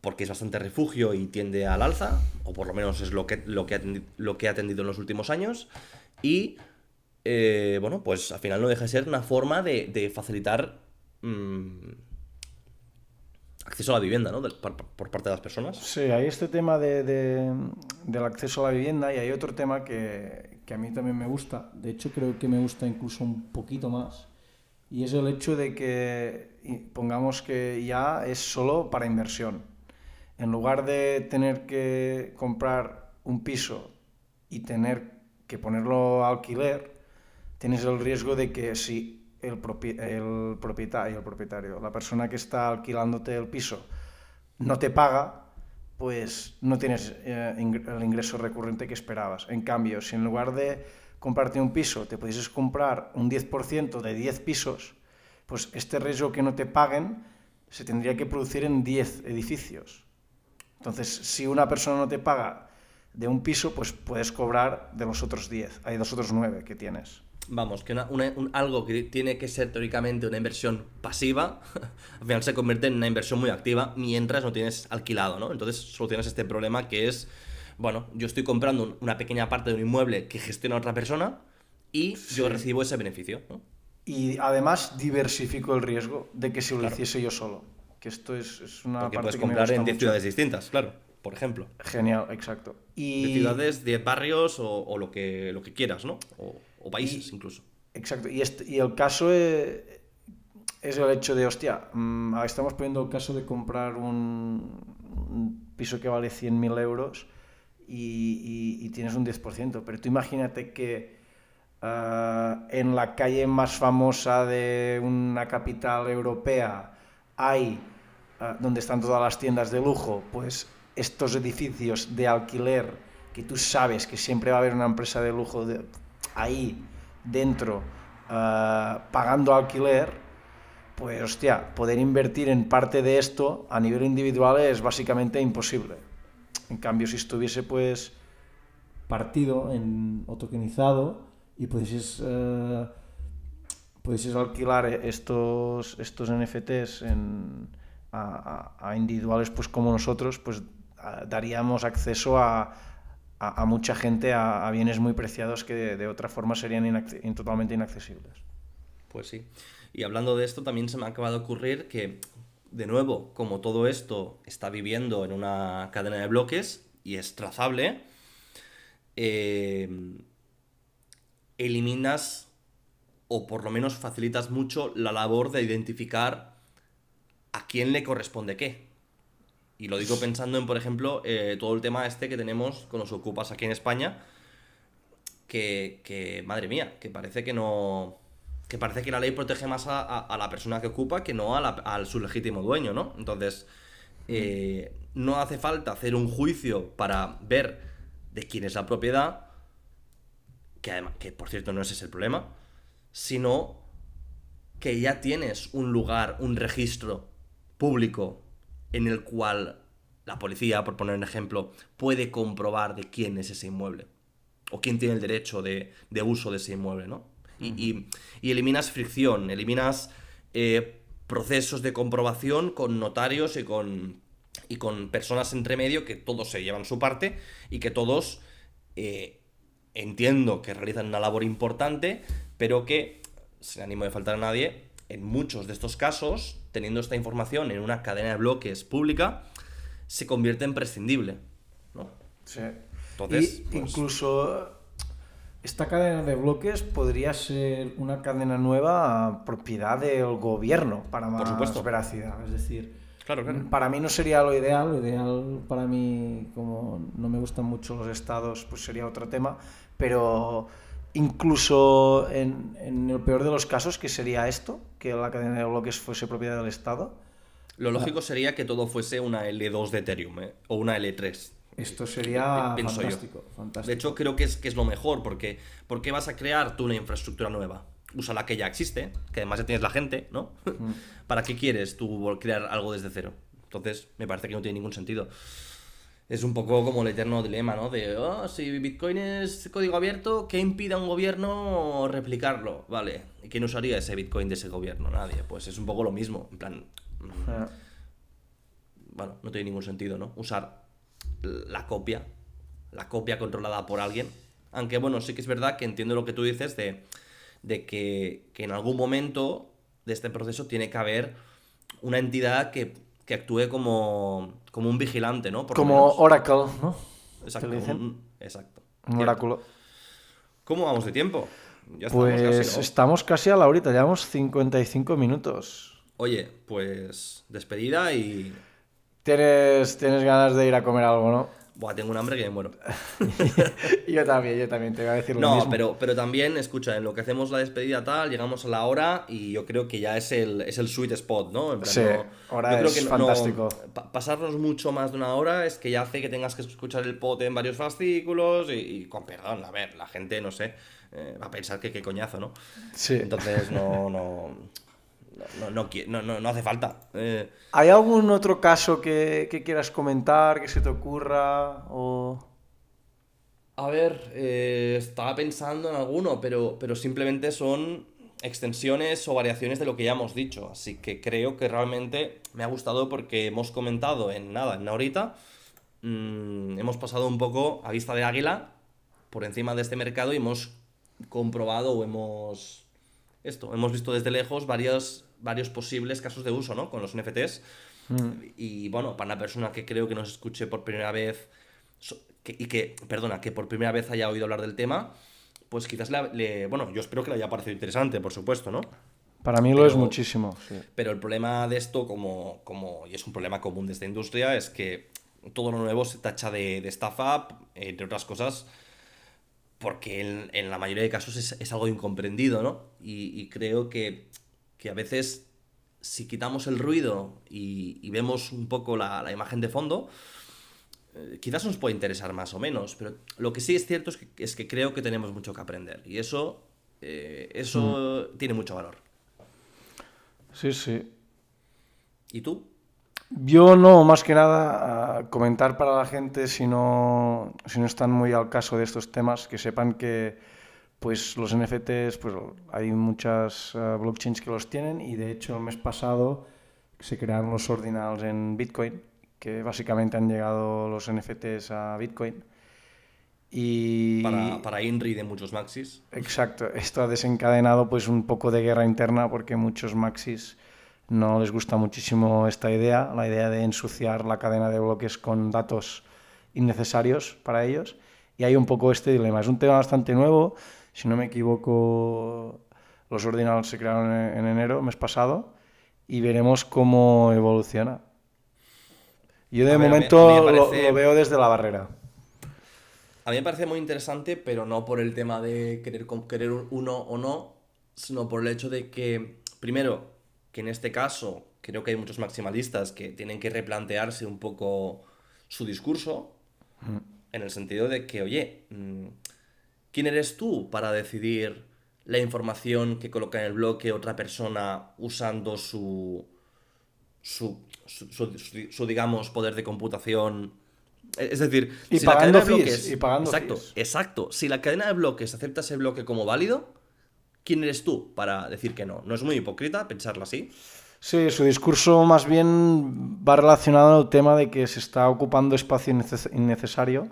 porque es bastante refugio y tiende al alza, o por lo menos es lo que, lo que, lo que ha tendido en los últimos años, y eh, bueno, pues al final no deja de ser una forma de, facilitar mm, acceso a la vivienda, ¿no? Por parte de las personas. Sí, hay este tema de, de- del acceso a la vivienda y hay otro tema que, que a mí también me gusta. De hecho, creo que me gusta incluso un poquito más. Y es el hecho de que pongamos que ya es solo para inversión. En lugar de tener que comprar un piso y tener que ponerlo a alquiler, tienes el riesgo de que si el, el propietario, la persona que está alquilándote el piso, no te paga, pues no tienes eh, el ingreso recurrente que esperabas. En cambio, si en lugar de comprarte un piso te pudieses comprar un 10% de 10 pisos, pues este riesgo que no te paguen se tendría que producir en 10 edificios. Entonces, si una persona no te paga de un piso, pues puedes cobrar de los otros 10, hay los otros 9 que tienes. Vamos, que una- una- un- algo que tiene que ser teóricamente una inversión pasiva, al final se convierte en una inversión muy activa mientras no tienes alquilado, ¿no? Entonces solucionas este problema que es, bueno, yo estoy comprando un- una pequeña parte de un inmueble que gestiona otra persona y yo recibo ese beneficio, ¿no? Y además diversifico el riesgo de que si lo hiciese yo solo. Que esto es, es una Porque parte puedes que me comprar gusta en 10 mucho. ciudades distintas, claro, por ejemplo. Genial, exacto. De Y, ciudades, 10 barrios o, o lo, que, lo que quieras, ¿no? O, o países Y- incluso. Exacto. Y, este- y el caso es, es el hecho de, hostia, mm, estamos poniendo el caso de comprar un, un piso que vale 100.000 euros y, tienes un 10%. Pero tú imagínate que ah, en la calle más famosa de una capital europea hay, ah, donde están todas las tiendas de lujo, pues estos edificios de alquiler que tú sabes que siempre va a haber una empresa de lujo de- ahí dentro ah, pagando alquiler, pues hostia, poder invertir en parte de esto a nivel individual es básicamente imposible. En cambio, si estuviese pues Partido en, o tokenizado y pudieses... eh, pudieses alquilar estos, estos NFTs a, individuales pues como nosotros, pues a- daríamos acceso a, a- mucha gente a, bienes muy preciados que de, otra forma serían totalmente inaccesibles. Pues sí. Y hablando de esto, también se me acaba de ocurrir que, de nuevo, como todo esto está viviendo en una cadena de bloques y es trazable, eh, eliminas o por lo menos facilitas mucho la labor de identificar a quién le corresponde qué. Y lo digo pensando en, por ejemplo, eh, todo el tema este que tenemos con los ocupas aquí en España, que, que, madre mía, que parece que no. Que parece que la ley protege más a, a- a la persona que ocupa que no a la- al su legítimo dueño, ¿no? Entonces, eh, no hace falta hacer un juicio para ver de quién es la propiedad, que, además, que por cierto no ese es el problema, sino que ya tienes un lugar, un registro público en el cual la policía, por poner un ejemplo, puede comprobar de quién es ese inmueble o quién tiene el derecho de, de uso de ese inmueble, ¿no? Y, y- y eliminas fricción, eliminas eh, procesos de comprobación con notarios y con, y con personas entre medio que todos se llevan su parte y que todos eh, entiendo que realizan una labor importante, pero que, sin ánimo de faltar a nadie, en muchos de estos casos, teniendo esta información en una cadena de bloques pública, se convierte en prescindible, ¿no? Sí. Entonces, Y pues- incluso esta cadena de bloques podría ser una cadena nueva propiedad del gobierno para más supuesto. veracidad. Es decir, Claro, claro. Para mí no sería lo ideal, lo ideal para mí, como no me gustan mucho los estados pues sería otro tema, pero incluso en, en el peor de los casos, que sería esto, que la cadena de bloques fuese propiedad del Estado, Lo lógico sería que todo fuese una L2 de Ethereum, ¿eh? O una L3. Esto sería Pi- pienso yo. fantástico. De hecho, creo que es, que es lo mejor, porque ¿por qué vas a crear tú una infraestructura nueva? Usa la que ya existe, que además ya tienes la gente, ¿no? ¿Para qué quieres tú crear algo desde cero? Entonces, me parece que no tiene ningún sentido. Es un poco como el eterno dilema, ¿no? De, oh, si Bitcoin es código abierto, ¿qué impide a un gobierno replicarlo? Vale, ¿y quién usaría ese Bitcoin de ese gobierno? Nadie. Pues es un poco lo mismo. En plan, Ah, bueno, no tiene ningún sentido, ¿no? Usar la copia, la copia controlada por alguien. Aunque bueno, sí que es verdad que entiendo lo que tú dices de, de que, que en algún momento de este proceso tiene que haber una entidad que, que actúe como, como un vigilante, ¿no? Por Como. Oracle, ¿no? Exacto, un- exacto. Un oráculo. ¿Cómo vamos de tiempo? Ya estamos Pues casi, ¿no? estamos casi a la horita, llevamos 55 minutos. Oye, pues despedida y... Tienes, tienes ganas de ir a comer algo, ¿no? Buah, tengo un hambre que me muero. yo también, yo también te voy a decir lo No, mismo. pero, pero también, escucha, en lo que hacemos la despedida tal, llegamos a la hora y yo creo que ya es el, es el sweet spot, ¿no? En plan, Sí, no- hora yo creo es que no- fantástico. pa- pasarnos mucho más de una hora es que ya hace que tengas que escuchar el pot en varios fascículos y, y con perdón, a ver, la gente, no sé, eh, va a pensar que qué coñazo, ¿no? Sí. Entonces no, no, no, no, no, no- no hace falta. Eh, ¿Hay algún otro caso que, que quieras comentar, que se te ocurra? O... A ver, eh, estaba pensando en alguno, pero, pero simplemente son extensiones o variaciones de lo que ya hemos dicho. Así que creo que realmente me ha gustado porque hemos comentado en nada, en una horita, mm, hemos pasado un poco a vista de águila por encima de este mercado y hemos comprobado o hemos esto, hemos visto desde lejos varios, varios posibles casos de uso, ¿no? Con los NFTs. Y bueno, para una persona que creo que nos escuche por primera vez que- y que, perdona, que por primera vez haya oído hablar del tema, pues quizás le, le- bueno, yo espero que le haya parecido interesante, por supuesto, ¿no? Para mí lo es muchísimo. sí. Pero el problema de esto, como, como, y es un problema común de esta industria, es que todo lo nuevo se tacha de, de estafa, entre otras cosas, porque en, en la mayoría de casos es, es algo incomprendido, ¿no? Y, y creo que, que a veces, si quitamos el ruido y, y vemos un poco la, la imagen de fondo, eh, quizás nos puede interesar más o menos, pero lo que sí es cierto es que, es que creo que tenemos mucho que aprender, y eso, eh, eso tiene mucho valor. Sí, sí. ¿Y tú? Yo no, más que nada, comentar para la gente, si no, si no están muy al caso de estos temas, que sepan que pues los NFTs, pues hay muchas eh, blockchains que los tienen y de hecho el mes pasado se crearon los ordinals en Bitcoin, que básicamente han llegado los NFTs a Bitcoin. Y Para, para Inri de muchos maxis. Exacto, esto ha desencadenado pues un poco de guerra interna porque muchos maxis no les gusta muchísimo esta idea, la idea de ensuciar la cadena de bloques con datos innecesarios para ellos. Y hay un poco este dilema. Es un tema bastante nuevo. Si no me equivoco, los ordinals se crearon en en enero, mes pasado, y veremos cómo evoluciona. Yo de a mí- momento a mí me lo- lo veo desde la barrera. A mí me parece muy interesante, pero no por el tema de querer, querer uno o no, sino por el hecho de que, primero, que en este caso creo que hay muchos maximalistas que tienen que replantearse un poco su discurso, en el sentido de que, oye, mm, ¿quién eres tú para decidir la información que coloca en el bloque otra persona usando su, su, su, su- su- su, digamos, poder de computación? Es decir, Y si la pagando cadena de fees, bloques. y pagando exacto, fees. exacto. Si la cadena de bloques acepta ese bloque como válido, ¿quién eres tú para decir que no? ¿No es muy hipócrita pensarlo así? Sí, su discurso más bien va relacionado al tema de que se está ocupando espacio inneces- innecesario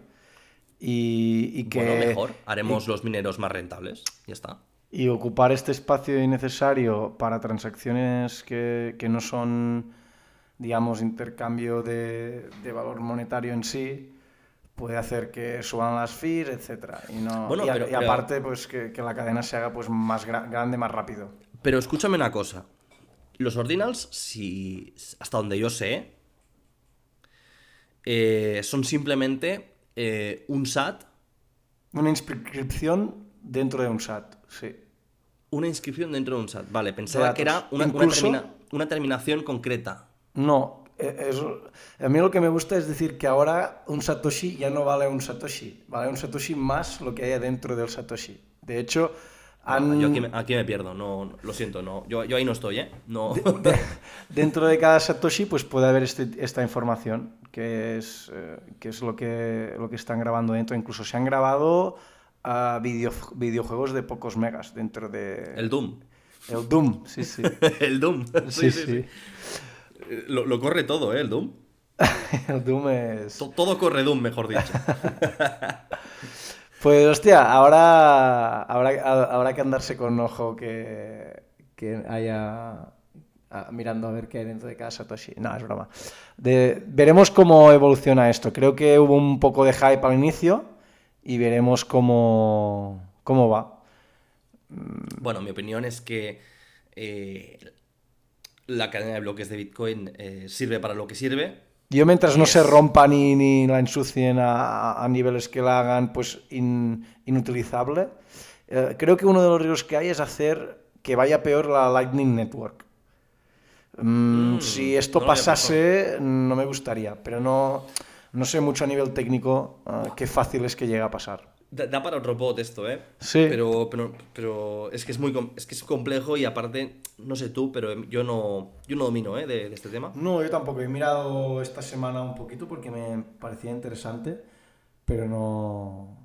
y, y que Bueno, mejor. Haremos los mineros más rentables. Ya está. y ocupar este espacio innecesario para transacciones que, que no son, digamos, intercambio de, de valor monetario en sí, puede hacer que suban las fees, etcétera. Y, no, Bueno, y, a- pero- y pero- aparte, pues que, que la cadena se haga pues más gra- grande, más rápido. Pero escúchame una cosa. Los ordinals, si hasta donde yo sé, eh, son simplemente eh, un SAT, Una inscripción dentro de un SAT, sí. una inscripción dentro de un SAT. Vale, pensaba que era una, una Incluso- termina- una terminación concreta. No, es- a mí lo que me gusta es decir que ahora un Satoshi ya no vale un Satoshi, vale un Satoshi más lo que hay dentro del Satoshi. De hecho, Han- Yo aquí, me- aquí me pierdo, no, no- lo siento, no, yo, yo ahí no estoy, ¿eh? No. de- dentro de cada Satoshi pues puede haber este- esta información, que es, eh, que es lo, que, lo que están grabando dentro. Incluso se han grabado ah, video- videojuegos de pocos megas dentro de... El Doom. El Doom, sí, sí. El Doom. Sí, sí. Eh, Lo, lo corre todo, ¿eh? El Doom. El Doom es... To- Todo corre Doom, mejor dicho. Pues hostia, ahora habrá, habrá que andarse con ojo que, que haya ah, mirando a ver qué hay dentro de cada Satoshi. No, es broma. Veremos cómo evoluciona esto. Creo que hubo un poco de hype al inicio y veremos cómo, cómo va. Bueno, mi opinión es que eh, la cadena de bloques de Bitcoin eh, sirve para lo que sirve. Yo mientras no se rompa ni, ni la ensucien a, a niveles que la hagan pues in- inutilizable, eh, creo que uno de los riesgos que hay es hacer que vaya peor la Lightning Network. Mm, Mm, si esto no pasase, no me gustaría, pero no, no sé mucho a nivel técnico eh, qué fácil es que llegue a pasar. Da, da para otro pod esto, ¿eh? Sí. Pero, pero, pero es que es muy es que es complejo y aparte, no sé tú, pero yo no, yo no domino, ¿eh? De, de este tema. No, yo tampoco. He mirado esta semana un poquito porque me parecía interesante, pero no...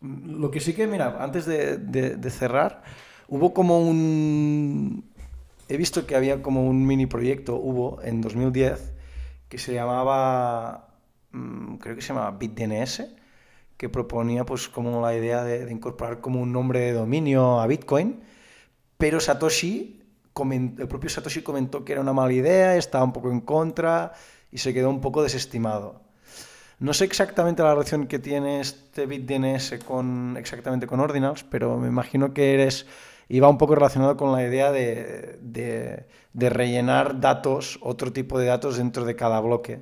Lo que sí que, mira, antes de, de- de cerrar, hubo como un... He visto que había como un mini proyecto, hubo en 2010, que se llamaba, mm, creo que se llamaba BitDNS, que proponía pues como la idea de, incorporar como un nombre de dominio a Bitcoin, pero Satoshi, el propio Satoshi comentó que era una mala idea, estaba un poco en contra y se quedó un poco desestimado. No sé exactamente la relación que tiene este BitDNS con, exactamente con Ordinals, pero me imagino que eres, iba un poco relacionado con la idea de, de- de rellenar datos, otro tipo de datos dentro de cada bloque,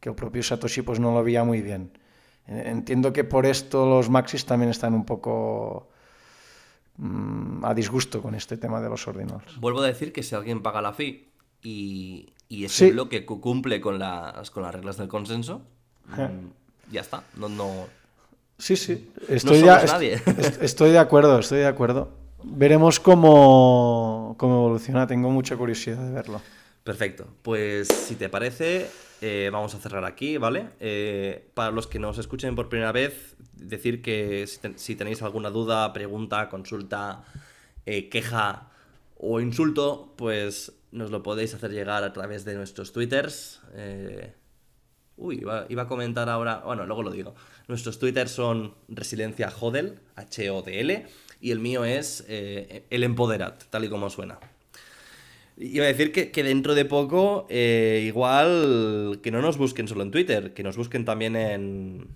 que el propio Satoshi pues no lo veía muy bien. Entiendo que por esto los Maxis también están un poco mm, a disgusto con este tema de los Ordinals. Vuelvo a decir que si alguien paga la fee y, y ese Sí. bloque cu- cumple con las, con las reglas del consenso, Ja. mm, ya está. No, no, Sí, sí, estoy, de, est- nadie. est- estoy de acuerdo, estoy de acuerdo. Veremos cómo, cómo evoluciona, tengo mucha curiosidad de verlo. Perfecto. Pues si te parece, eh, vamos a cerrar aquí, ¿vale? Eh, para los que nos escuchen por primera vez, decir que si, ten- si tenéis alguna duda, pregunta, consulta, eh, queja o insulto, pues nos lo podéis hacer llegar a través de nuestros twitters. Uy, iba, a comentar ahora. Bueno, luego lo digo. Nuestros twitters son Resiliencia Hodel, H-O-D-L, y el mío es El Empoderat, tal y como suena. Iba a decir que, que dentro de poco, eh, igual que no nos busquen solo en Twitter, que nos busquen también en,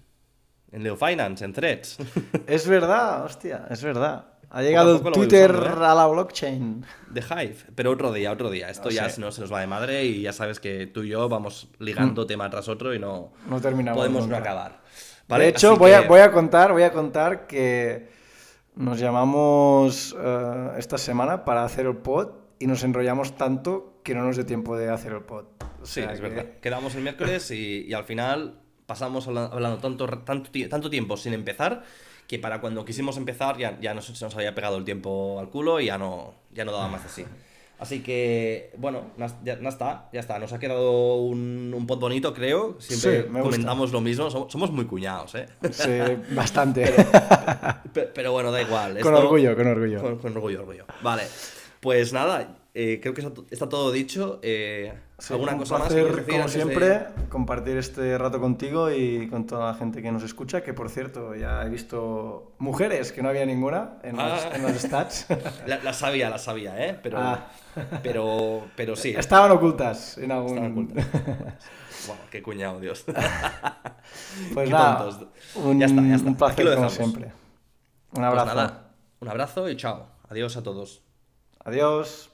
en Leo Finance, en Threads. Es verdad, hostia, es verdad. Ha llegado Twitter usando, ¿eh? a la blockchain. De Hive, pero otro día, otro día. Esto O ya no se nos va de madre y ya sabes que tú y yo vamos ligando tema tras otro y no, No terminamos podemos no acabar. De ¿Vale? hecho, Así voy, a, voy a contar, voy a contar que nos llamamos eh, esta semana para hacer el pod y nos enrollamos tanto que no nos dé tiempo de hacer el pod. O Sí, sea es que- verdad. Quedamos el miércoles y, y al final pasamos habla- hablando tanto, tanto, tanto tiempo sin empezar que para cuando quisimos empezar ya, ya nos, se nos había pegado el tiempo al culo y ya no, ya no daba más así. Así que, bueno, ya, ya está, ya está. Nos ha quedado un, un pod bonito, creo. Siempre Sí, me gusta. comentamos lo mismo. Somos, somos muy cuñados, ¿eh? Sí, bastante. Pe- Pero bueno, da igual. con esto- orgullo, con orgullo. Con, con orgullo, orgullo. Vale. Pues nada, eh, creo que está, todo dicho. Eh, Sí, ¿Alguna un cosa más que decir como de- siempre, compartir este rato contigo y con toda la gente que nos escucha, que por cierto, ya he visto mujeres, que no había ninguna en, las, Ah. en las stats. La, la sabía, la sabía, ¿eh? Pero, Ah. pero, pero sí. Estaban ocultas en algún... Estaban ocultas. Bueno, qué cuñado, Dios. Pues Qué nada, tontos. un, Ya está, ya está. un placer Aquí lo como siempre. Un Pues abrazo. nada, un abrazo y chao. Adiós a todos. Adiós.